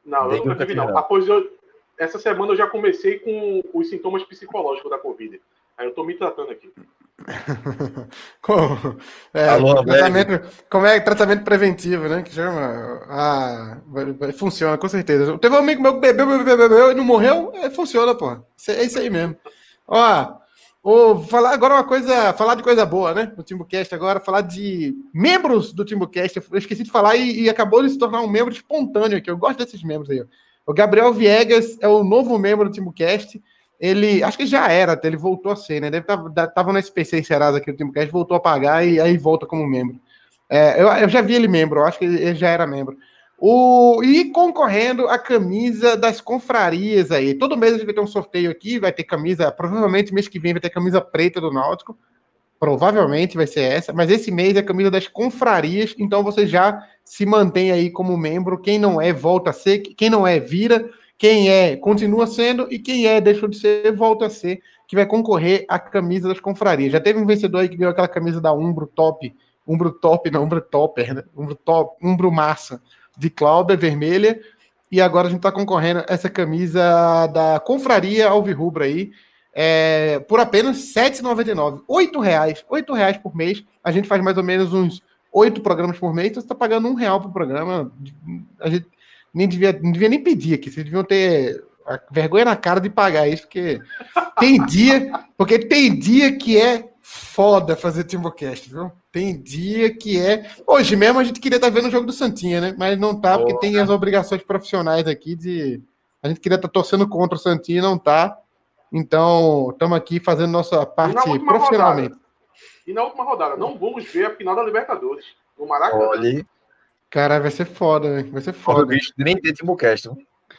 S1: Não, eu nunca tive, não. Após eu, essa semana eu já comecei com os sintomas psicológicos da Covid. Aí eu tô me tratando aqui.
S2: como, é, Alô, tratamento, como é tratamento preventivo, né? Que chama. Ah, funciona, com certeza. Teve um amigo meu que bebeu, bebeu, bebeu e não morreu, é, funciona, pô. É isso aí mesmo. Ó, Vou falar agora uma coisa, falar de coisa boa, né? No Timbucast agora, falar de membros do Timbucast. Eu esqueci de falar e, e, acabou de se tornar um membro espontâneo aqui. Eu gosto desses membros aí. O Gabriel Viegas é o novo membro do Timbucast. Ele, acho que já era, ele voltou a ser, né? Deve estar tá, tava no SPC Serasa aqui no Timbucast, voltou a pagar e aí volta como membro. É, eu, eu já vi ele membro, acho que ele já era membro. O, e concorrendo a camisa das confrarias aí. Todo mês a gente vai ter um sorteio aqui, vai ter camisa, provavelmente mês que vem vai ter camisa preta do Náutico. Provavelmente vai ser essa, mas esse mês é a camisa das confrarias, então você já se mantém aí como membro. Quem não é, volta a ser, quem não é, vira, quem é, continua sendo, e quem é, deixou de ser, volta a ser, que vai concorrer à camisa das confrarias. Já teve um vencedor aí que ganhou aquela camisa da Umbro Top, Umbro Top, não, Umbro Topper, né? Umbro Top, Umbro Massa de Cláudia vermelha. E agora a gente está concorrendo essa camisa da Confraria Alvirrubra aí, é, por apenas R$ 7,99. R$ reais, R$ reais por mês. A gente faz mais ou menos uns oito programas por mês, então você está pagando um real por programa. A gente nem devia, não devia nem pedir aqui, vocês deviam ter vergonha na cara de pagar isso, porque tem dia, porque tem dia que é foda fazer Timbocast, viu? Tem dia que é. Hoje mesmo a gente queria estar tá vendo o jogo do Santinha, né? Mas não tá, porque tem as obrigações profissionais aqui de. A gente queria estar tá torcendo contra o Santinha e não tá. Então, estamos aqui fazendo nossa parte profissionalmente.
S1: Rodada, e na última rodada, não vamos ver a final da Libertadores no Maracanã. Olha.
S2: Cara, vai ser foda, né? Vai ser foda.
S3: Bicho, nem tem Timbocast,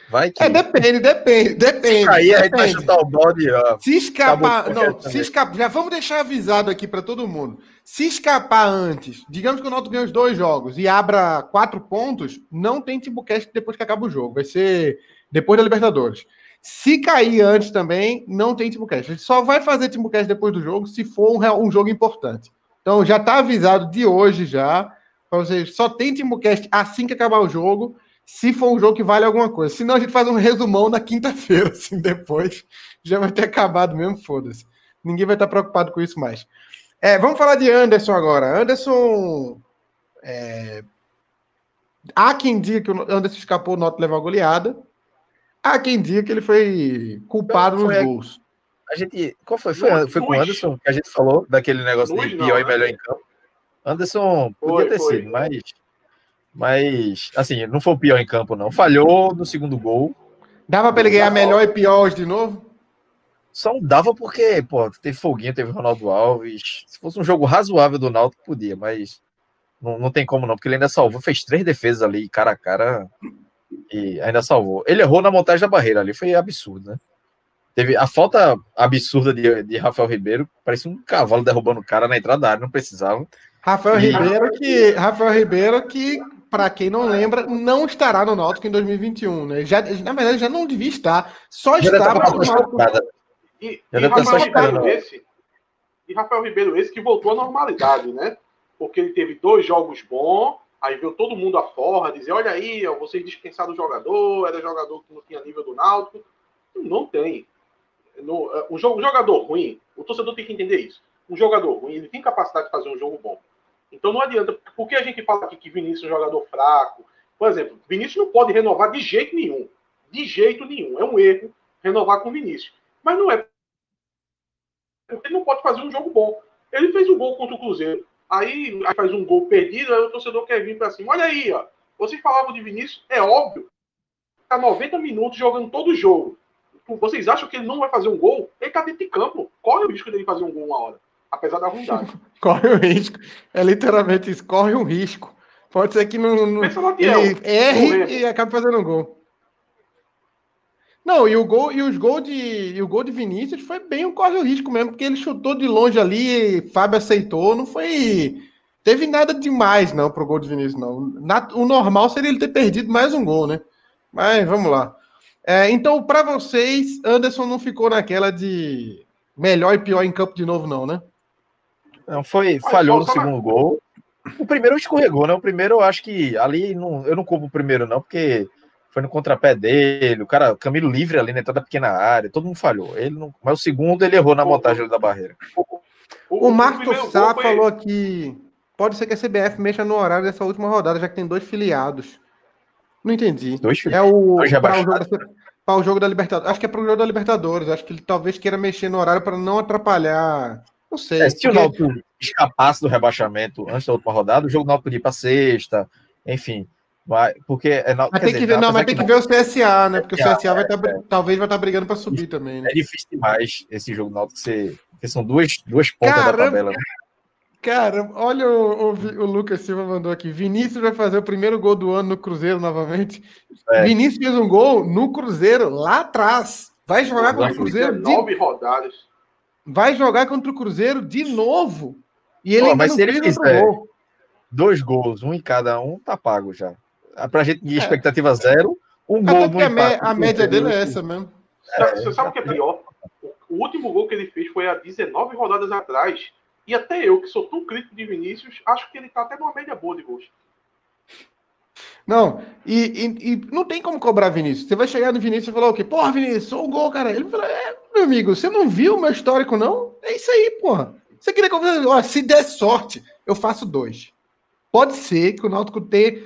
S3: Vai que.
S2: É, depende, depende, depende. Se
S3: cair, a gente vai chutar o bode, ó.
S2: Se escapar. Não, se escapar. Já vamos deixar avisado aqui para todo mundo. Se escapar antes, digamos que o Náutico ganha os dois jogos e abra quatro pontos, não tem Timbucast depois que acaba o jogo. Vai ser depois da Libertadores. Se cair antes também, não tem Timbucast. A gente só vai fazer Timbucast depois do jogo se for um, um jogo importante. Então já está avisado de hoje já. Para vocês, só tem Timbucast assim que acabar o jogo se for um jogo que vale alguma coisa. Senão a gente faz um resumão na quinta-feira, assim, depois. Já vai ter acabado mesmo, foda-se. Ninguém vai estar preocupado com isso mais. É, vamos falar de Anderson agora. Anderson. É... Há quem diga que o Anderson escapou, o Noto levou a goleada. Há quem diga que ele foi culpado não, foi nos gols.
S3: A, gente. Qual foi? Foi, foi com o Anderson que a gente falou daquele negócio de pior não, e melhor né? em campo. Anderson podia foi, ter foi. sido, mas mas, assim, não foi o pior em campo, não. Falhou no segundo gol.
S2: Dava para ele ganhar melhor e pior hoje de novo?
S3: Só não dava porque, pô, teve Foguinha, teve Ronaldo Alves. Se fosse um jogo razoável do Náutico, podia, mas não, não tem como não, porque ele ainda salvou, fez três defesas ali, cara a cara, e ainda salvou. Ele errou na montagem da barreira ali, foi absurdo, né? Teve a falta absurda de, de Rafael Ribeiro, parecia um cavalo derrubando o cara na entrada da área, não precisava.
S2: Rafael e... Ribeiro que Rafael Ribeiro que para quem não lembra, não estará no Náutico em 2021, né? Já, na verdade, já não devia estar. Só já estava Náutico.
S1: E, e, Rafael Ribeiro esse, e Rafael Ribeiro esse que voltou à normalidade, né? Porque ele teve dois jogos bons, aí veio todo mundo a forra, dizer, olha aí, ó, vocês dispensaram o jogador, era jogador que não tinha nível do Náutico. Não tem. No, um, jogador ruim, o torcedor tem que entender isso. Um jogador ruim, ele tem capacidade de fazer um jogo bom. Então não adianta. Por que a gente fala aqui que Vinícius é um jogador fraco? Por exemplo, Vinícius não pode renovar de jeito nenhum. De jeito nenhum. É um erro renovar com Vinícius. Mas não é. Ele não pode fazer um jogo bom. Ele fez um gol contra o Cruzeiro. Aí, aí faz um gol perdido, aí o torcedor quer vir para cima. Olha aí, ó. Vocês falavam de Vinícius, é óbvio. Tá 90 minutos jogando todo o jogo. Vocês acham que ele não vai fazer um gol? Ele tá dentro de campo. Corre o risco dele fazer um gol uma hora apesar da ruindade.
S2: corre o risco. É literalmente isso, corre um risco. Pode ser que não, não ele erre e acabe fazendo um gol. Não, e o gol e os gols de e o gol de Vinícius foi bem um corre o risco mesmo, porque ele chutou de longe ali, Fábio aceitou, não foi teve nada demais não pro gol de Vinícius não. Na, o normal seria ele ter perdido mais um gol, né? Mas vamos lá. É, então, para vocês, Anderson não ficou naquela de melhor e pior em campo de novo, não, né?
S3: Não, foi, falhou no segundo gol. O primeiro escorregou, né? O primeiro eu acho que ali não, eu não culpo o primeiro, não, porque foi no contrapé dele, o cara, Camilo livre ali na entrada da pequena área, todo mundo falhou. Ele não, mas o segundo ele errou na montagem da barreira.
S2: O, o Marco Sá foi... falou que pode ser que a CBF mexa no horário dessa última rodada, já que tem dois filiados. Não entendi. Dois filiados. É o para o, jogo da, o jogo da Libertadores. Acho que é para o jogo da Libertadores. Acho que ele talvez queira mexer no horário para não atrapalhar não sei. É,
S3: se porque... o Náutico escapasse do rebaixamento antes da última rodada, o jogo Náutico podia ir para sexta, enfim. Vai, porque é,
S2: mas tem dizer, que ver, não, mas tem que, que ver o CSA, né? Porque CSA, o CSA vai tá, é, talvez vai estar tá brigando para subir também. Né?
S3: É difícil demais esse jogo Náutico ser, porque são duas, duas pontas Caramba. da tabela. Né?
S2: Cara, olha o, o, o, Lucas Silva mandou aqui. Vinícius vai fazer o primeiro gol do ano no Cruzeiro novamente. É. Vinícius fez um gol no Cruzeiro, lá atrás. Vai jogar contra o Cruzeiro.
S1: Nove de... rodadas.
S2: Vai jogar contra o Cruzeiro de novo. E ele Pô,
S3: mas se ele fizer gol. dois gols, um em cada um, tá pago já. Pra gente de é. expectativa zero, um Até gol no
S2: a, a média dele é essa mesmo.
S1: É, Você sabe o que é pior? O último gol que ele fez foi há 19 rodadas atrás. E até eu, que sou tão crítico de Vinícius, acho que ele tá até numa média boa de gols.
S2: Não, e, e, e, não tem como cobrar Vinícius. Você vai chegar no Vinícius e falar o quê? Porra, Vinícius, um gol, cara. Ele fala, é, meu amigo, você não viu o meu histórico, não? É isso aí, porra. Você queria que eu ó, se der sorte, eu faço dois. Pode ser que o Náutico tenha.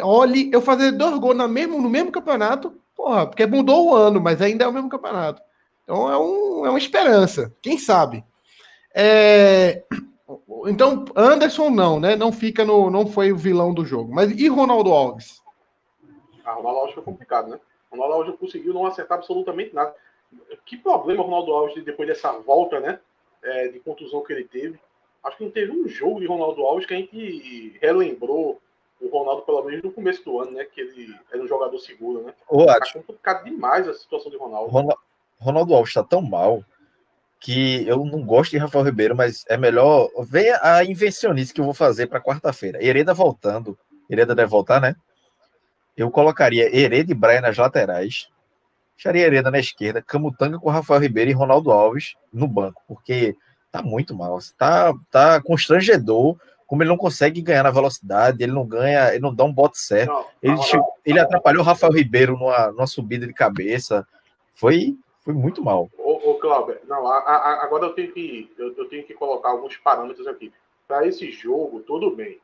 S2: Olhe, eu fazer dois gols no mesmo, no mesmo campeonato, porra, porque mudou o ano, mas ainda é o mesmo campeonato. Então é, um, é uma esperança. Quem sabe? É, então, Anderson não, né? Não fica no. Não foi o vilão do jogo. Mas e Ronaldo Alves?
S1: Ah, Ronaldo Alves foi complicado, né? Ronaldo Alves conseguiu não acertar absolutamente nada. Que problema o Ronaldo Alves depois dessa volta, né? É, de contusão que ele teve. Acho que não teve um jogo de Ronaldo Alves que a gente relembrou o Ronaldo, pelo menos no começo do ano, né? Que ele era um jogador seguro, né?
S3: Ô, tá
S1: complicado demais a situação de Ronaldo.
S3: Ronaldo Alves está tão mal que eu não gosto de Rafael Ribeiro, mas é melhor ver a invencionice que eu vou fazer para quarta-feira. Hereda voltando, Hereda deve voltar, né? Eu colocaria Hereda e Braia nas laterais, deixaria Hereda na esquerda, Camutanga com Rafael Ribeiro e Ronaldo Alves no banco, porque tá muito mal, tá, tá constrangedor como ele não consegue ganhar na velocidade, ele não ganha, ele não dá um bote certo. Não, ele, ele atrapalhou o Rafael Ribeiro numa, numa subida de cabeça. Foi foi muito mal.
S1: Ô, ô Cláudio, não, a, a, agora eu tenho, que, eu, eu, tenho que colocar alguns parâmetros aqui. Para esse jogo, tudo bem.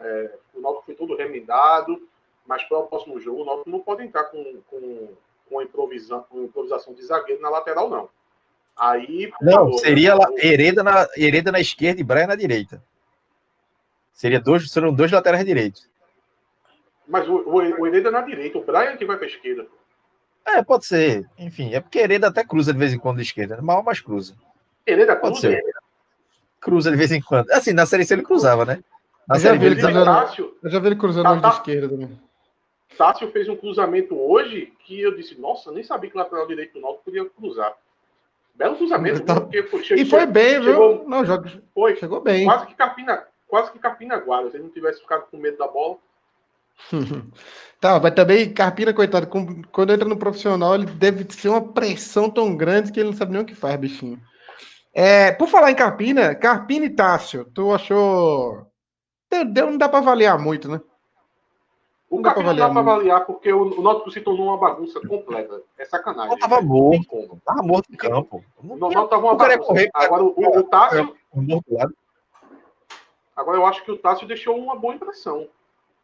S1: É, o Náutico foi todo remendado, mas para o próximo jogo, o Náutico não pode entrar com, com, com, improvisação, com improvisação de zagueiro na lateral, não. Aí.
S3: Não, favor, seria né, Hereda, na, Hereda na esquerda e Braia na direita. Seria dois, seriam dois laterais direitos.
S1: Mas o, o, o Hereda na direita, o Brian que vai para a esquerda.
S3: É, pode ser. Enfim, é porque Hereda até cruza de vez em quando de esquerda. Mal, mas cruza.
S1: Hereda pode cruza?
S3: Ser. Cruza de vez em quando. Assim, na série C ele cruzava, né?
S2: Na eu, já vi ele cruzando, eu já vi ele cruzando tá, tá, de esquerda também.
S1: Tássio fez um cruzamento hoje que eu disse, nossa, nem sabia que o lateral direito do Náutico podia cruzar. Belo cruzamento.
S2: Tá... Foi, chegou, e foi bem, chegou, viu? Não, joga...
S1: Foi. Chegou bem. Quase que capina, quase que capina guarda. Se ele não tivesse ficado com medo da bola.
S2: Tá, mas também Carpina, coitado, quando entra no profissional, ele deve ser uma pressão tão grande que ele não sabe nem o que faz, bichinho. É, por falar em Carpina, Carpina e Tássio, tu achou. Deu, não dá para avaliar muito, né?
S1: O não Carpina não dá para avaliar porque o, o Náutico se tornou uma bagunça completa. É sacanagem. Não
S3: tava morto. Tava morto em campo.
S1: Não, não tava uma bagunça. Correr, Agora, o, o, o Tássio. Agora, eu acho que o Tássio deixou uma boa impressão.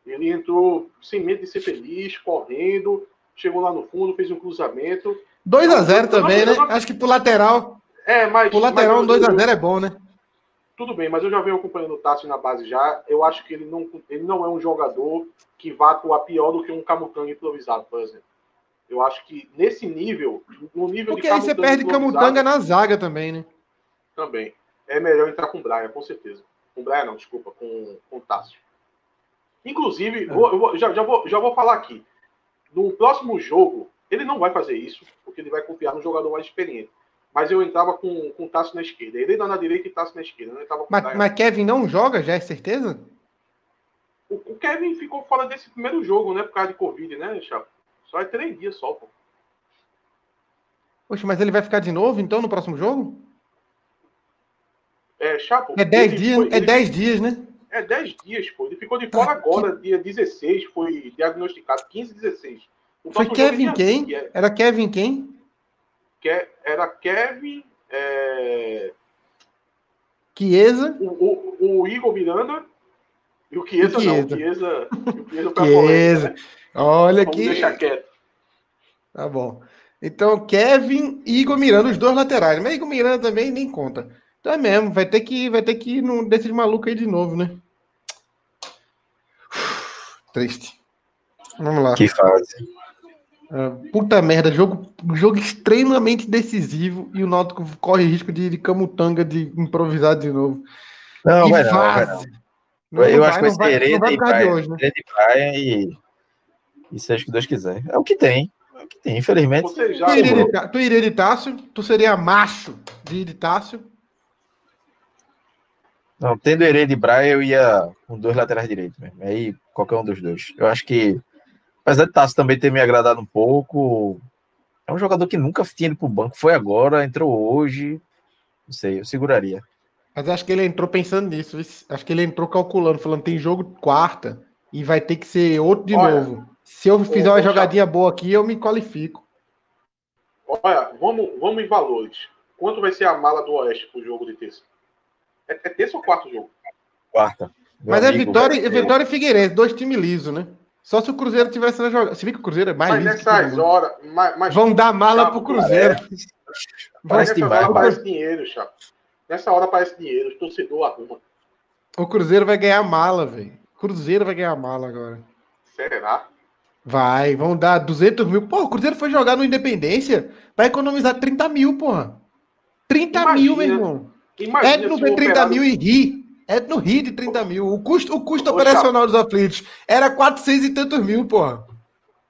S1: Ele entrou sem medo de ser feliz, correndo, chegou lá no fundo, fez um cruzamento.
S2: 2 a 0 também, né? Acho que pro lateral.
S1: É, mas.
S2: Pro lateral, um 2 a 0 é bom, né?
S1: Tudo bem, mas eu já venho acompanhando o Tássio na base já. Eu acho que ele não, ele não é um jogador que vá atuar pior do que um Camutanga improvisado, por exemplo. Eu acho que nesse nível, no nível
S2: Porque aí você perde Camutanga na zaga também, né?
S1: Também. É melhor entrar com o Brian, com certeza. Com o Brian não, desculpa, com, com o Tássio. Inclusive, é. vou, vou, já, já, vou, já vou falar aqui. No próximo jogo, ele não vai fazer isso, porque ele vai confiar no jogador mais experiente. Mas eu entrava com, com o Tássio na esquerda. Ele na direita e Tássio na esquerda.
S2: mas, mas Kevin não joga, já é certeza?
S1: O, o, Kevin ficou fora desse primeiro jogo, né? Por causa de Covid, né, Chapo? Só é três dias só, pô.
S2: Poxa, mas ele vai ficar de novo, então, no próximo jogo?
S1: É, Chapo.
S2: É dez dias, foi, é dez dias, né?
S1: É 10 dias, pô. Ele ficou de fora agora, dia 16, foi diagnosticado, 15, 16.
S2: O foi Kevin quem? Assim, é... Era Kevin quem?
S1: Que... Era Kevin. É...
S2: Chiesa.
S1: O, o, o, Igor Miranda. E o Chiesa, não. O Chiesa,
S2: o Chiesa, Chiesa. Né? Olha
S1: Vamos
S2: que.
S1: deixar quieto.
S2: Tá bom. Então, Kevin e Igor Miranda, os dois laterais. Mas Igor Miranda também nem conta. Então é mesmo, vai ter que, vai ter que ir num desses malucos aí de novo, né? Triste. Vamos lá.
S3: Que fase.
S2: Uh, puta merda, jogo, jogo extremamente decisivo e o Náutico corre risco de, de camutanga de improvisar de novo.
S3: Não,
S2: e
S3: vai não, vai não.
S2: Não,
S3: eu
S2: não
S3: acho que vai ser Hereda
S2: vai
S3: e
S2: hoje, né?
S3: E Brian e, e seja o que Deus quiser. É o que tem. É o que tem, infelizmente.
S1: Já.
S2: Tu iria, de, Tá- tu iria de Tássio? Tu seria macho de, de Tássio?
S3: Não, tendo Hereda e Brian, eu ia com dois laterais direitos mesmo. Aí, qualquer um dos dois. Eu acho que, apesar de Tasso também ter me agradado um pouco, é um jogador que nunca tinha ido pro banco. Foi agora, entrou hoje. Não sei, eu seguraria.
S2: Mas acho que ele entrou pensando nisso. Acho que ele entrou calculando, falando tem jogo quarta e vai ter que ser outro de
S1: Olha,
S2: novo. Se eu fizer uma jogadinha boa aqui, eu me qualifico.
S1: Olha, vamos, vamos em valores. Quanto vai ser a mala do Oeste pro jogo de terça? É, é terça ou quarto jogo?
S3: Quarta. Meu
S2: Mas é
S3: amigo,
S2: Vitória, é
S3: ser-
S2: Vitória e Figueirense, dois times lisos, né? Só se o Cruzeiro tivesse na jogada. Se bem que o Cruzeiro é mais
S1: Mas nessas horas. Mas, mas
S2: Vão dar mala
S1: Chapo,
S2: pro Cruzeiro.
S3: Parece
S1: horas
S3: mano.
S1: parece dinheiro, chato. Nessa hora parece dinheiro. O torcedor arruma.
S2: O Cruzeiro vai ganhar mala, velho. Cruzeiro vai ganhar mala agora.
S1: Será?
S2: Vai, vão dar 200 mil. Pô, o Cruzeiro foi jogar no Independência. Vai economizar 30 mil, porra. 30 mil, meu
S1: Imagina.
S2: irmão.
S1: Imagina
S2: Edno
S1: se
S2: vê
S1: o
S2: 30
S1: Operário-
S2: mil e ri. Edno ri de 30 mil. O custo, o custo operacional dos aflitos era 400 e tantos mil, porra.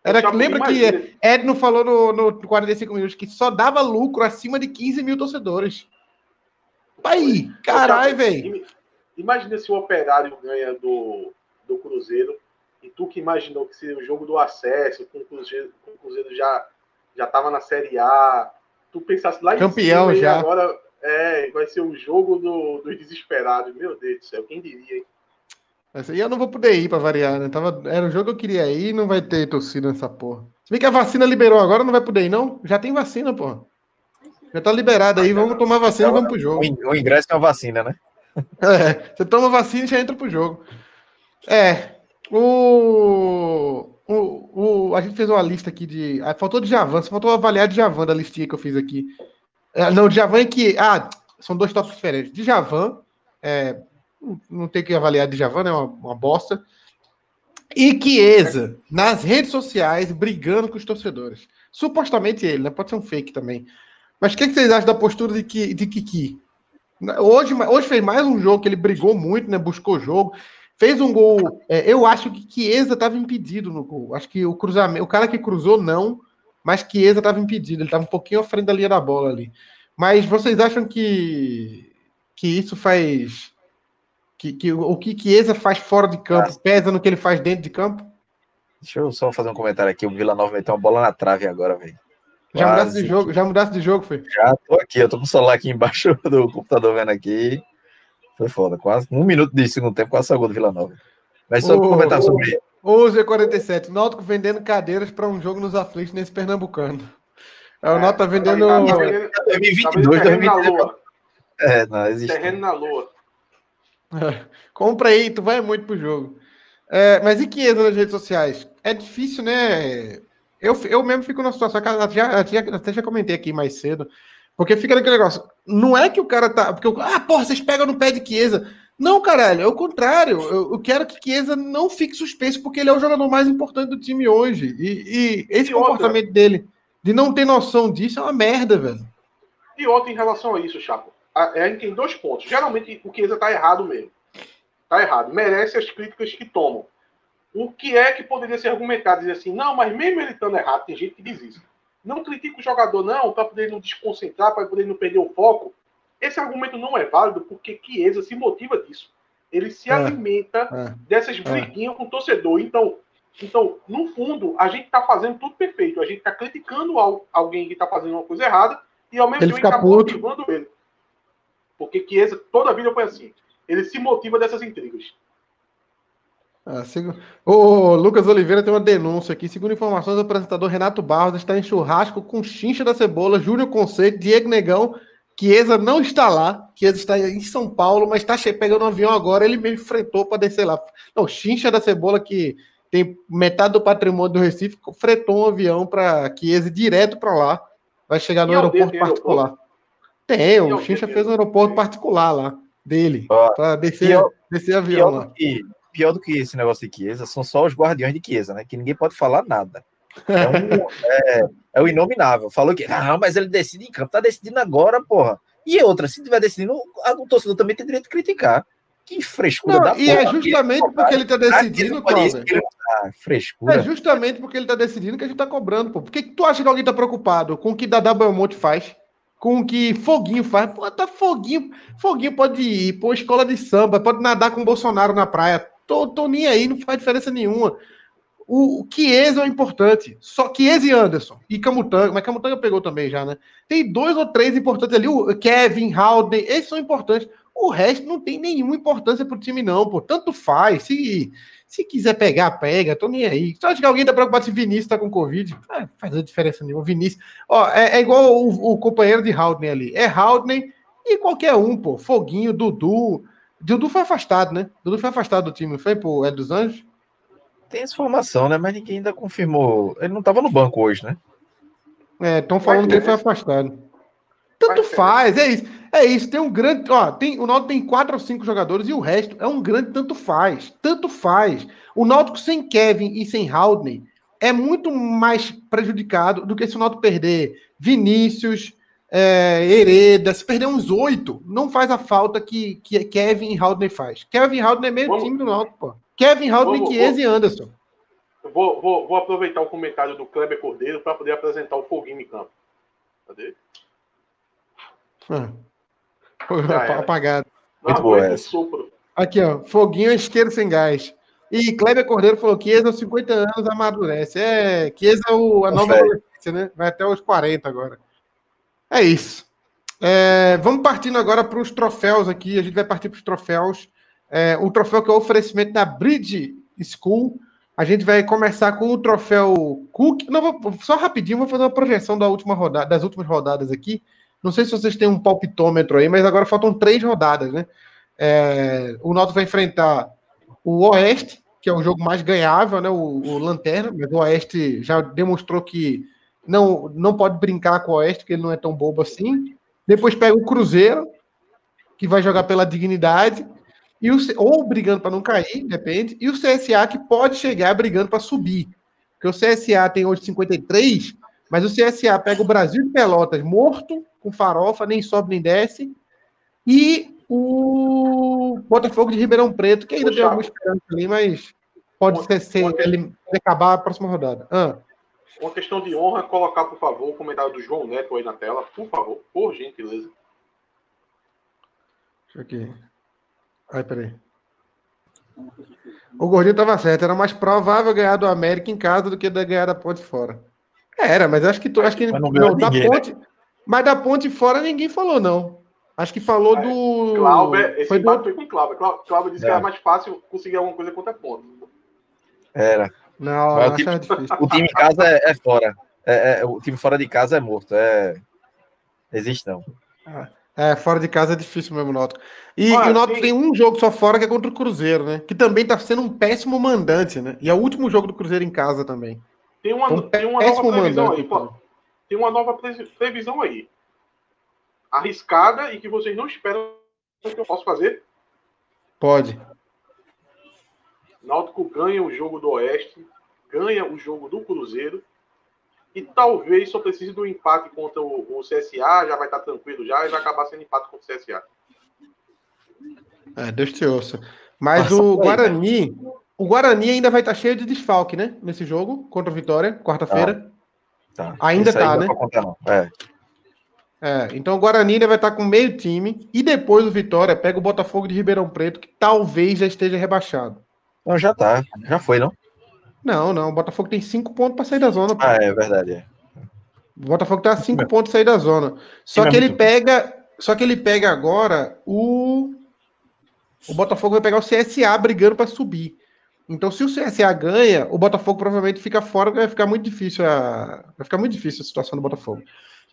S2: Era,
S1: Chapo,
S2: lembra
S1: imagina.
S2: que Edno falou no, no 45 minutos que só dava lucro acima de 15 mil torcedores. Aí, caralho, velho.
S1: im- Imagina se o Operário ganha do, do Cruzeiro e tu que imaginou que seria o jogo do acesso, com o Cruzeiro, com o Cruzeiro já já tava na Série A, tu pensasse lá
S2: Campeão
S1: em cima e
S2: já.
S1: agora é, vai ser o jogo do, dos desesperados. Meu Deus do céu, quem diria, hein?
S2: Aí eu não vou poder ir pra variar, né? Tava, era o jogo que eu queria ir e não vai ter torcida nessa porra. Se bem que a vacina liberou agora, não vai poder ir, não? Já tem vacina, porra. Já tá liberado aí, vamos tomar vacina e vamos pro jogo.
S3: O ingresso é uma vacina, né?
S2: É, você toma vacina e já entra pro jogo. É. O, o, o, a gente fez uma lista aqui de. ah, faltou de Javan, só faltou avaliar de Javan da listinha que eu fiz aqui. É, não, de Javan é que. Ah, são dois tópicos diferentes. De Javan, é, não- tem que avaliar de Javan, é uma, uma bosta. E Chiesa, nas redes sociais, brigando com os torcedores. Supostamente ele, né? Pode ser um fake também. Mas o que, que vocês acham da postura de, Ki- de Kiki? Hoje, hoje fez mais um jogo que ele brigou muito, né? Buscou jogo. Fez um gol. é, eu acho que Chiesa estava impedido no gol. Acho que o cruzamento, o cara que cruzou, não, mas Chiesa estava impedido. Ele estava um pouquinho à frente da linha da bola ali. Mas vocês acham que, que isso faz. Que, que o que Chiesa faz fora de campo pesa no que ele faz dentro de campo?
S3: Deixa eu só fazer um comentário aqui. O Vila Nova meteu uma bola na trave agora, velho.
S2: Já mudasse de jogo, já mudasse de jogo, foi.
S3: Já tô aqui, eu tô com o celular aqui embaixo do computador vendo aqui. Foi foda, quase um minuto de segundo tempo, quase saiu do Vila Nova. Mas só
S2: Ô,
S3: comentar sobre.
S2: Ô, Z47, Náutico vendendo cadeiras para um jogo nos aflitos nesse Pernambucano. É, o Náutico tá vendendo.
S1: Tá, tá vendendo- tá
S3: 2022,
S1: vendendo terreno na
S3: 2023.
S1: lua.
S3: É, não, existe.
S1: Terreno na lua.
S2: Compra aí, tu vai muito pro jogo. É, mas e Chiesa nas redes sociais? É difícil, né? Eu, eu mesmo fico numa situação que eu já, já- até já comentei aqui mais cedo. Porque fica naquele negócio. Não é que o cara tá. Porque, eu- ah, porra, vocês pegam no pé de Chiesa. Não, caralho, é o contrário. Eu, eu quero que Chiesa não fique suspenso, porque ele é o jogador mais importante do time hoje. E, e esse
S1: E outra?
S2: comportamento dele, de não ter noção disso, é uma merda, velho.
S1: E outra em relação a isso, Chapo. A, a gente tem dois pontos. Geralmente o Chiesa tá errado mesmo. Tá errado. Merece as críticas que tomam. O que é que poderia ser argumentado? Dizer assim, não, mas mesmo ele estando errado, tem gente que diz isso. Não critica o jogador, não, para poder não desconcentrar, para poder não perder o foco. Esse argumento não é válido porque Chiesa se motiva disso. Ele se
S2: É.
S1: alimenta
S2: É.
S1: dessas briguinhas com o torcedor. Então, então, no fundo, a gente está fazendo tudo perfeito. A gente está criticando al- alguém que está fazendo uma coisa errada e ao mesmo tempo está motivando ele. Porque Chiesa toda a vida foi assim. Ele se motiva dessas intrigas.
S2: Ah, segu- O Lucas Oliveira tem uma denúncia aqui. Segundo informações, o apresentador Renato Barros está em churrasco com Chincha da Cebola, Júnior Conceito, Diego Negão. Chiesa não está lá. Chiesa está em São Paulo, mas está pegando um avião agora. Ele mesmo fretou para descer lá. Não, Chincha da Cebola, que tem metade do patrimônio do Recife, fretou um avião para Chiesa ir direto para lá. Vai chegar no
S1: E
S2: aeroporto
S1: tem
S2: particular. Tem,
S1: E
S2: o Chincha fez um aeroporto particular lá, dele,
S3: Ó,
S2: para descer,
S3: pior-
S2: descer avião
S3: Pior
S2: lá.
S3: do, que, pior do que esse negócio de Chiesa são só os guardiões de Chiesa, né? Que ninguém pode falar nada. É, um, é, é o inominável. Falou que, ah, mas ele decide em campo. Tá decidindo agora, porra. E outra, se tiver decidindo, a- o torcedor também tem direito de criticar. Que frescura
S2: Não,
S3: da
S2: e é justamente porque ele tá decidindo,
S3: Cláudio.
S2: Cláudio.
S3: Ah, frescura.
S2: É justamente porque ele tá decidindo que a gente tá cobrando, pô. Por que, que tu acha que alguém tá preocupado com o que Dadá Belmonte faz? Com o que Foguinho faz? Pô, tá Foguinho. Foguinho pode ir, pô, escola de samba, pode nadar com o Bolsonaro na praia. Tô, tô nem aí, não faz diferença nenhuma. O, o Chiesa é importante. Só Chiesa e Anderson. E Camutanga, mas Camutanga pegou também já, né? Tem dois ou três importantes ali. O Kevin, Howden, esses são importantes. O resto não tem nenhuma importância pro time, não, pô. Tanto faz. Se, se quiser pegar, pega. Tô nem aí. Só acho que alguém tá preocupado se Vinícius tá com Covid. Ah, faz a diferença nenhuma. Vinícius. Ó, é, é igual o, o, companheiro de Howden ali. É Howden e qualquer um, pô. Foguinho, Dudu. Dudu foi afastado, né? Dudu foi afastado do time, foi, pô? É dos Anjos?
S3: Tem essa informação, né? Mas ninguém ainda confirmou. Ele não estava no banco hoje, né?
S2: É, estão falando que ele foi afastado. Tanto faz, é isso. É isso. Tem um grande. Ó, tem, o Náutico tem quatro ou cinco jogadores e o resto é um grande tanto faz. Tanto faz. O Náutico sem Kevin e sem Haldney é muito mais prejudicado do que se o Náutico perder Vinícius, é, Hereda, se perder uns oito, não faz a falta que, que Kevin e Haldney faz. Kevin e Haldney é meio Vamos. time do Náutico, pô. Kevin Haldney, Chiesa e Anderson.
S1: Vou, vou, vou, aproveitar o comentário do Kleber Cordeiro para poder apresentar o Foguinho em campo. Cadê?
S2: Ah. Apagado.
S3: Muito boa essa.
S2: Aqui, ó. Foguinho isqueiro sem gás. E Kleber Cordeiro falou que aos 50 anos amadurece. É, Chiesa é o, a nova adolescência, né? Vai até os 40 agora. É isso. É, vamos partindo agora para os troféus aqui. A gente vai partir para os troféus é, o troféu que é o oferecimento da Bridge School. A gente vai começar com o troféu Cook. Não, vou, só rapidinho, vou fazer uma projeção da última rodada, das últimas rodadas aqui. Não sei se vocês têm um palpitômetro aí, mas agora faltam três rodadas, né? É, o Náutico vai enfrentar o Oeste, que é o jogo mais ganhável, né? O, o, Lanterna, mas o Oeste já demonstrou que não, não pode brincar com o Oeste, porque ele não é tão bobo assim. Depois pega o Cruzeiro, que vai jogar pela dignidade. E o, ou brigando para não cair, depende, e o CSA que pode chegar brigando para subir. Porque o CSA tem hoje 53, mas o CSA pega o Brasil de Pelotas morto, com farofa, nem sobe nem desce, e o Botafogo de Ribeirão Preto, que ainda Poxa. tem alguma esperança ali, mas pode ser, ser ele acabar a próxima rodada. Ah.
S1: Uma questão de honra, colocar, por favor, o comentário do João Neto aí na tela, por favor, por gentileza.
S2: Deixa aqui. Ai, peraí. O Gordinho tava certo. Era mais provável ganhar do América em casa do que ganhar da Ponte fora. Era, mas acho que tu, acho que
S3: mas não, não
S2: da
S3: ninguém,
S2: Ponte, né? mas da Ponte fora ninguém falou não. Acho que falou é, do.
S1: Clauber, esse foi do... foi com Clauber. Clauber disse é. que era mais fácil conseguir alguma coisa contra a Ponte.
S3: Era.
S2: Não,
S3: o, time, o time em casa é, é fora. É, é, o time fora de casa é morto. É... Existe não.
S2: Ah. É, fora de casa é difícil mesmo o Náutico. E, Olha, e o Náutico tem... tem... um jogo só fora que é contra o Cruzeiro, né? Que também tá sendo um péssimo mandante, né? E é o último jogo do Cruzeiro em casa também.
S1: Tem uma, um tem uma nova previsão mandante, aí. Pô. Tem uma nova previsão aí. Arriscada e que vocês não esperam que eu possa fazer?
S2: Pode.
S1: Náutico ganha o jogo do Oeste, ganha o jogo do Cruzeiro e talvez só precise do empate contra o, o, CSA, já vai estar tranquilo já, e vai acabar sendo empate contra o CSA.
S2: É, Deus te ouça. Mas o Guarani, o Guarani ainda vai estar cheio de desfalque, né? Nesse jogo, contra o Vitória, quarta-feira.
S3: Tá. Tá.
S2: Ainda tá, né?
S3: Contar, é.
S2: É, então o Guarani ainda vai estar com meio time e depois o Vitória pega o Botafogo de Ribeirão Preto, que talvez já esteja rebaixado.
S3: Não, já tá. Já foi, não?
S2: Não, não. O Botafogo tem cinco pontos para sair da zona.
S3: Pô. Ah, é verdade. É.
S2: O Botafogo tá a cinco pontos para sair da zona. Só que ele pega. Só que ele pega agora o. O Botafogo vai pegar o CSA brigando para subir. Então, se o CSA ganha, o Botafogo provavelmente fica fora, vai ficar muito difícil a. Vai ficar muito difícil a situação do Botafogo.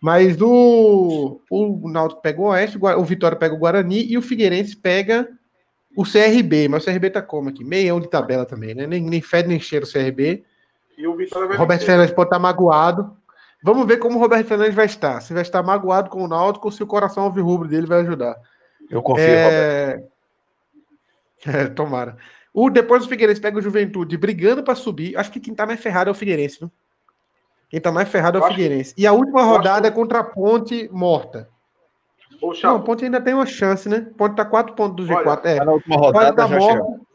S2: Mas o, o Náutico pega o Oeste, o Vitória pega o Guarani e o Figueirense pega o CRB, mas o CRB tá como aqui? Meião de tabela também, né? Nem, nem fede nem cheira o CRB.
S1: E o Vitória vai
S2: Roberto Fernandes pode estar tá magoado. Vamos ver como o Roberto Fernandes vai estar. Se vai estar magoado com o Náutico ou se o coração alvirrubro dele vai ajudar.
S3: Eu confio, é...
S2: Roberto. É, tomara. O, depois o Figueirense pega o Juventude brigando para subir. Acho que quem tá mais ferrado é o Figueirense, viu? Quem tá mais ferrado é o Figueirense. E a última rodada é contra a Ponte Morta. Poxa, não, o Ponte ainda tem uma chance, né? O Ponte tá 4 pontos do G4.
S1: Olha,
S2: é.
S3: Na última rodada.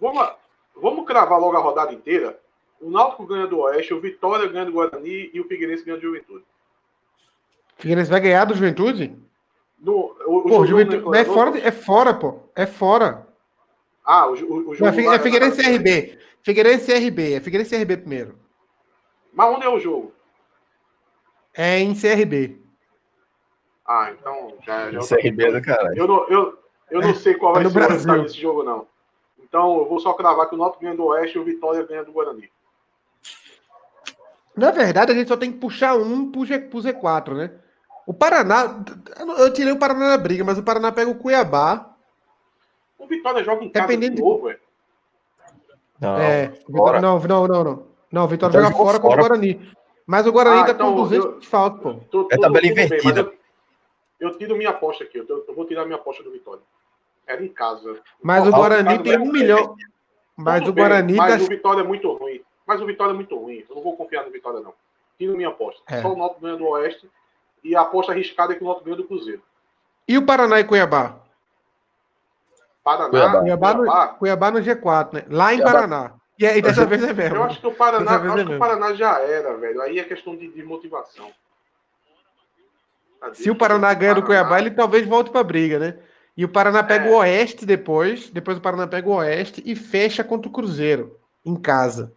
S1: Vamos, vamos cravar logo a rodada inteira? O Náutico ganha do Oeste, o Vitória ganha do Guarani e o Figueirense ganha do Juventude.
S2: Figueirense vai ganhar do Juventude?
S1: No, o,
S2: pô, o Juventude, é, fora, é fora, pô. É fora.
S1: Ah, o, o, o jogo.
S2: Não, é Figueirense e RB. Figueirense e RB. É Figueirense e RB primeiro.
S1: Mas onde é o jogo?
S2: É em CRB.
S1: Ah, então já. já
S3: CRB é do caralho.
S1: Eu não, eu, eu não sei qual vai
S2: É
S1: ser o
S2: Brasil.
S1: resultado desse jogo, não. Então eu vou só cravar que o Náutico ganha do Oeste e o Vitória ganha do Guarani.
S2: Na verdade, a gente só tem que puxar um pro, G, pro Z4, né? O Paraná. eu tirei o Paraná da briga, mas o Paraná pega o Cuiabá.
S1: O Vitória joga em casa
S2: Dependendo
S1: de novo, velho.
S3: Não,
S2: é,
S3: fora.
S2: Vitória, não, não, não, não. Não, o Vitória
S3: Vitória
S2: joga
S3: jogou
S2: fora contra o
S3: fora.
S2: Guarani. Mas o Guarani
S1: Ah,
S2: tá
S1: então
S2: com 200
S1: eu-
S2: de falta, pô.
S1: Tô-
S3: É
S1: tô-
S3: tabela
S1: bem, mas
S3: invertida.
S1: Eu, tiro minha aposta aqui. Eu, tô- eu vou tirar minha aposta do Vitória. Era em casa.
S2: Mas o Guarani tem
S1: é
S2: um milhão. Mas
S1: Tudo
S2: o
S1: bem,
S2: Guarani
S1: Mas o Vitória é muito ruim. Mas o Vitória é muito ruim. Eu não vou confiar no Vitória, não. Tiro minha aposta.
S2: É.
S1: Só o Náutico ganha do Oeste. E a aposta arriscada é que o Náutico ganha do Cruzeiro.
S2: E o Paraná e Cuiabá?
S1: Paraná,
S3: Cuiabá.
S2: Cuiabá no,
S1: Cuiabá,
S2: Cuiabá no G4, né? Lá em
S3: Cuiabá.
S2: Paraná. E aí, dessa vez é mesmo.
S1: Eu acho que o Paraná, acho
S2: é
S1: que o. Paraná já era, velho. Aí é questão de, de motivação.
S2: Se o Paraná ganha do Cuiabá, ele talvez volte pra briga, né? E o Paraná pega
S1: É.
S2: o Oeste depois. Depois o Paraná pega o Oeste e fecha contra o Cruzeiro, em casa.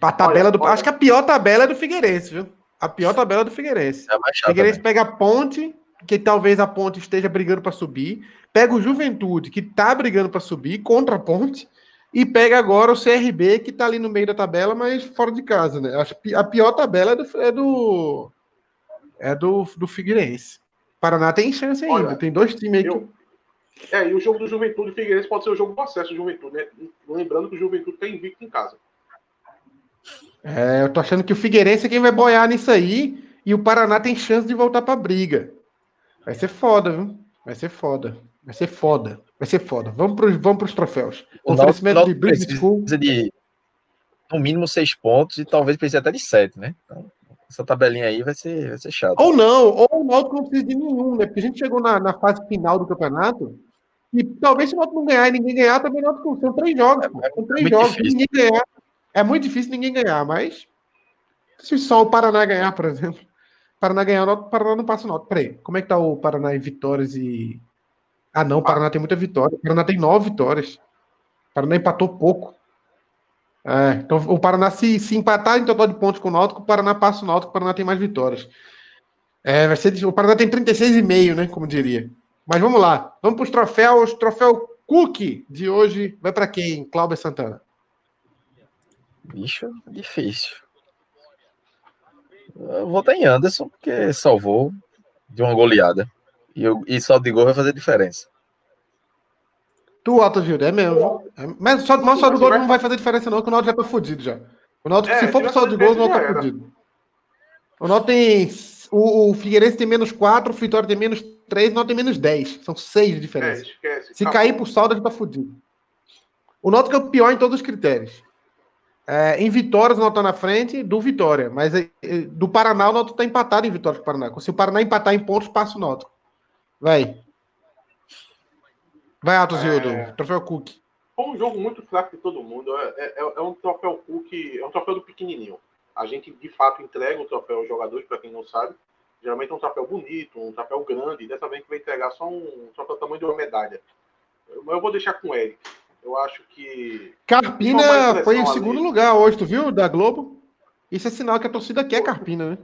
S2: A tabela
S1: Olha,
S2: do.
S1: olha.
S2: Acho que a pior tabela é do Figueirense, viu? A pior tabela é do Figueirense.
S3: É
S2: O. Figueirense
S3: também.
S2: pega a Ponte, que talvez a Ponte esteja brigando para subir. Pega o Juventude, que tá brigando para subir, contra a Ponte. E pega agora o CRB, que tá ali no meio da tabela, mas fora de casa, né? A pior tabela é do. É do, é do, do Figueirense. Paraná tem chance ainda.
S1: Olha,
S2: tem dois times aí que.
S1: É, e o jogo do Juventude e Figueirense pode ser o jogo do acesso do Juventude, né? Lembrando que o Juventude tem invicto em casa.
S2: É, eu tô achando que o Figueirense é quem vai boiar nisso aí. E o Paraná tem chance de voltar pra briga. Vai ser foda, viu? Vai ser foda. Vai ser foda. Vai ser foda. Vamos pros, vamos pros troféus.
S3: O
S2: Oferecimento de Bridge School.
S3: precisa de no mínimo seis pontos e talvez precise até de sete, né? Então, essa tabelinha aí vai ser, vai ser chata.
S2: Ou não, ou o Náutico não precisa de nenhum, né? Porque a gente chegou na, na fase final do campeonato e talvez se o Náutico não ganhar e ninguém ganhar, também o Náutico são três jogos. pô. São três
S3: muito
S2: jogos.
S3: Difícil.
S2: ninguém ganhar. É muito difícil ninguém ganhar, mas se só o Paraná ganhar, por exemplo. O Paraná ganhar, o Paraná não passa o Náutico. Peraí, como é que tá o Paraná em vitórias e. Ah, não, o Paraná tem muita vitória. O Paraná tem nove vitórias. O Paraná empatou pouco. É, então o Paraná, se, se empatar em total de pontos com o Náutico, o Paraná passa o Náutico, o Paraná tem mais vitórias. É, vai ser, o Paraná tem 36,5, né? Como diria. Mas vamos lá. Vamos para os troféus. Troféu Cook de hoje vai para quem? Cláudio Santana.
S3: Bicho, difícil. Eu vou estar em Anderson, porque salvou de uma goleada. E, eu, e saldo de gol vai fazer diferença.
S2: Tu, Alto Gildo, é mesmo. É, mas só, mas só do gol não vai fazer diferença, não, que o Náutico já tá fudido já. O Náutico,
S1: É,
S2: se for pro saldo de
S1: tiver
S2: gols, o Náutico tá fudido. O Náutico tem. O, o Figueirense tem menos 4, o Vitória tem menos 3, o Náutico tem menos 10. São 6 de
S1: É,
S2: diferença.
S1: esquece.
S2: Se
S1: Acabou.
S2: cair pro saldo, a gente tá fudido. O Náutico é o pior em todos os critérios. É, em vitórias, o Náutico tá na frente do Vitória. Mas é, é, do Paraná, o Náutico tá empatado em vitórias com o Paraná. Se o Paraná empatar em pontos, passa o Náutico. Vai. Vai, Atos
S1: É.
S2: Gildo. Troféu Cook.
S1: Foi um jogo muito fraco de todo mundo. É, é- é um troféu Cook, é um troféu do pequenininho. A gente, de fato, entrega o troféu aos jogadores, para quem não sabe. Geralmente é um troféu bonito, um troféu grande. Dessa vez a gente vai entregar só um troféu do tamanho de uma medalha. Eu- Mas eu vou deixar com o Eric. Eu acho que.
S2: Carpina foi em
S1: ali.
S2: segundo lugar hoje, tu viu? Da Globo. Isso é sinal que a torcida quer Carpina, né?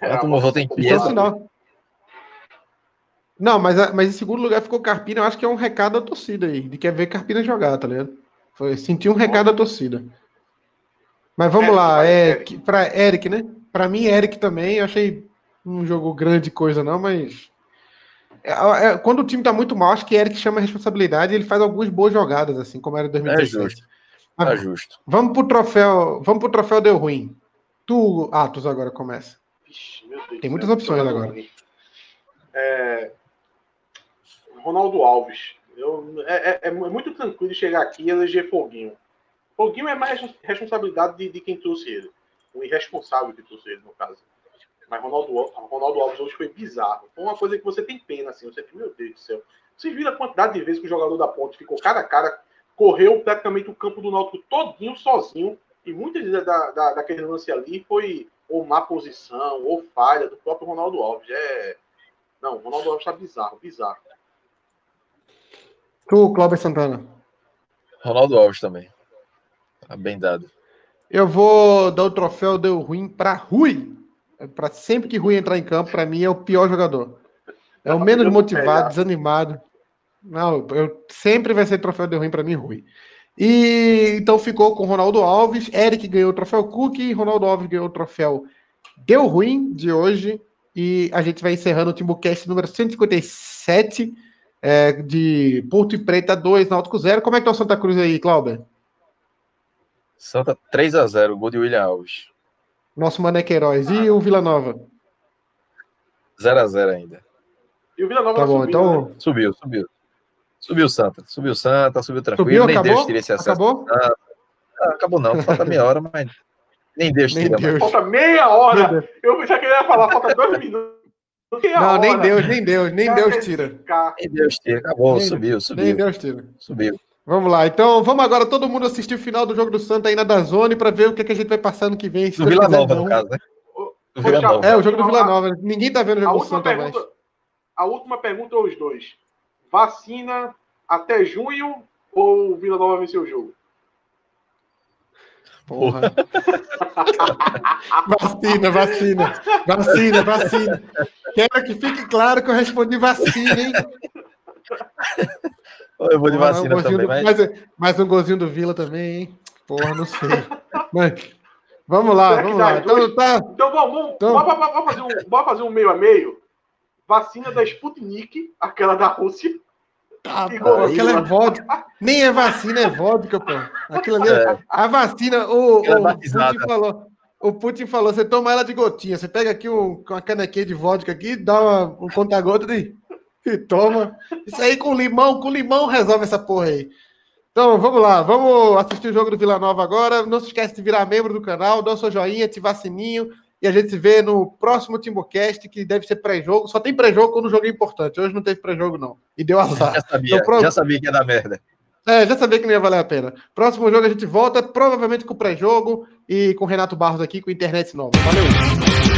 S1: É,
S3: A turma vota em
S2: Isso é sinal. Não, mas, a- mas em segundo lugar ficou Carpina. Eu acho que é um recado da torcida aí, de quer ver Carpina jogar, tá ligado? Foi sentir um recado da torcida. Mas vamos
S1: Eric,
S2: lá, é,
S1: Eric.
S2: pra Eric, né? Pra mim, Eric também. Eu achei um jogo grande coisa, não, mas. é, é, quando o time tá muito mal, acho que Eric chama a responsabilidade e ele faz algumas boas jogadas, assim, como era em
S3: É
S2: 2017.
S3: justo.
S2: Mas
S3: Tá justo.
S2: Vamos pro troféu. Vamos pro troféu deu ruim. Tu, Atos, agora começa.
S1: Vixe, meu Deus
S2: Tem muitas opções agora.
S1: É, Ronaldo Alves. Eu, é, é- é muito tranquilo chegar aqui e eleger Foguinho. Foguinho é mais responsabilidade de, de quem trouxe ele. O irresponsável que trouxe ele, no caso. Mas Ronaldo, Ronaldo Alves hoje foi bizarro. Foi uma coisa que você tem pena, assim. Você meu Deus do céu. Vocês viram a quantidade de vezes que o jogador da ponte ficou cara a cara, correu praticamente o campo do Náutico todinho sozinho. E muitas da, da, daquele lance ali foi ou má posição, ou falha do próprio Ronaldo Alves. É... Não, Ronaldo Alves tá bizarro, bizarro.
S2: Tu, Cláudio Santana.
S3: Ronaldo Alves também. Tá bem dado.
S2: Eu vou dar o troféu deu ruim para Rui. Para sempre que Rui entrar em campo, para mim é o pior jogador. É o menos motivado, desanimado. Não, eu sempre vai ser troféu deu ruim para mim, Rui. E então ficou com Ronaldo Alves, Eric ganhou o troféu Cook, Ronaldo Alves ganhou o troféu Deu Ruim de hoje. E a gente vai encerrando o Timbucast número 157 é, de Porto e Preta 2, Náutico 0. Como é que tá o Santa Cruz aí, Cláudio?
S3: Santa 3 a 0 gol de William Alves.
S2: Nosso Mané Queiroz. E o Vila Nova?
S3: 0 a 0 ainda.
S1: E o Vila Nova
S2: tá bom, subindo, então...
S3: Né? Subiu, subiu. Subiu Santa. Subiu Santa, subiu tranquilo.
S2: Subiu,
S3: nem
S2: acabou?
S3: Deus tira esse acesso.
S2: Acabou?
S3: Ah, acabou não, falta meia hora, mas nem Deus
S2: Nem
S3: tira.
S2: Deus.
S1: Falta meia hora. Eu já queria falar, falta dois minutos.
S2: Não, nem
S1: hora.
S2: Deus, nem Deus, nem Deus tira.
S3: Nem Deus tira. Acabou,
S2: Nem-
S3: subiu,
S2: Nem
S3: subiu.
S2: Deus tira.
S3: Subiu.
S2: Vamos lá, então vamos agora todo mundo assistir o final do jogo do Santa aí na Dazone para ver o que, que a gente vai passar no que vem.
S3: Do Vila Nova,
S2: não.
S3: no caso, né? Vila Nova.
S2: É, o jogo do Vila Nova. Ninguém tá vendo o jogo do
S1: última,
S2: Santa mais.
S1: pergunta, a última pergunta aos dois. Vacina até junho ou o Vila Nova venceu o jogo?
S2: Porra. vacina, vacina. Vacina, vacina. Quero que fique claro que eu respondi vacina, hein?
S3: Eu vou de
S2: Porra,
S3: vacina
S2: um
S3: também,
S2: do-
S3: mas
S2: mais, mais um golzinho do Vila também, hein? Porra, não sei. Mas, vamos lá,
S1: Será
S2: vamos lá. Então, tá,
S1: Então vamos, vamos,
S2: Então-
S1: bora, bora- bora fazer um, bora fazer um meio a meio. Vacina da Sputnik, aquela da Rússia.
S2: Tá, pô,
S1: gol,
S2: aquela é vodka. Nem é vacina, é vodka, pô. Aquilo ali, é-
S3: É.
S2: a vacina, o, o
S3: batizada.
S2: Putin falou. O Putin falou, você toma ela de gotinha. Você pega aqui um, uma canequinha de vodka aqui, dá uma, um conta-gota e, e toma. Isso aí com limão, com limão resolve essa porra aí. Então, vamos lá, vamos assistir o jogo do Vila Nova agora. Não se esquece de virar membro do canal, dá o seu joinha, ativar sininho. E a gente se vê no próximo Timbocast, que deve ser pré-jogo. Só tem pré-jogo quando o jogo é importante. Hoje não teve pré-jogo, não. E deu azar.
S3: já sabia,
S2: Então, pronto.
S3: já sabia que ia dar merda.
S2: É, já sabia que não ia valer a pena. Próximo jogo a gente volta, provavelmente com o pré-jogo e com o Renato Barros aqui com internet nova. Valeu!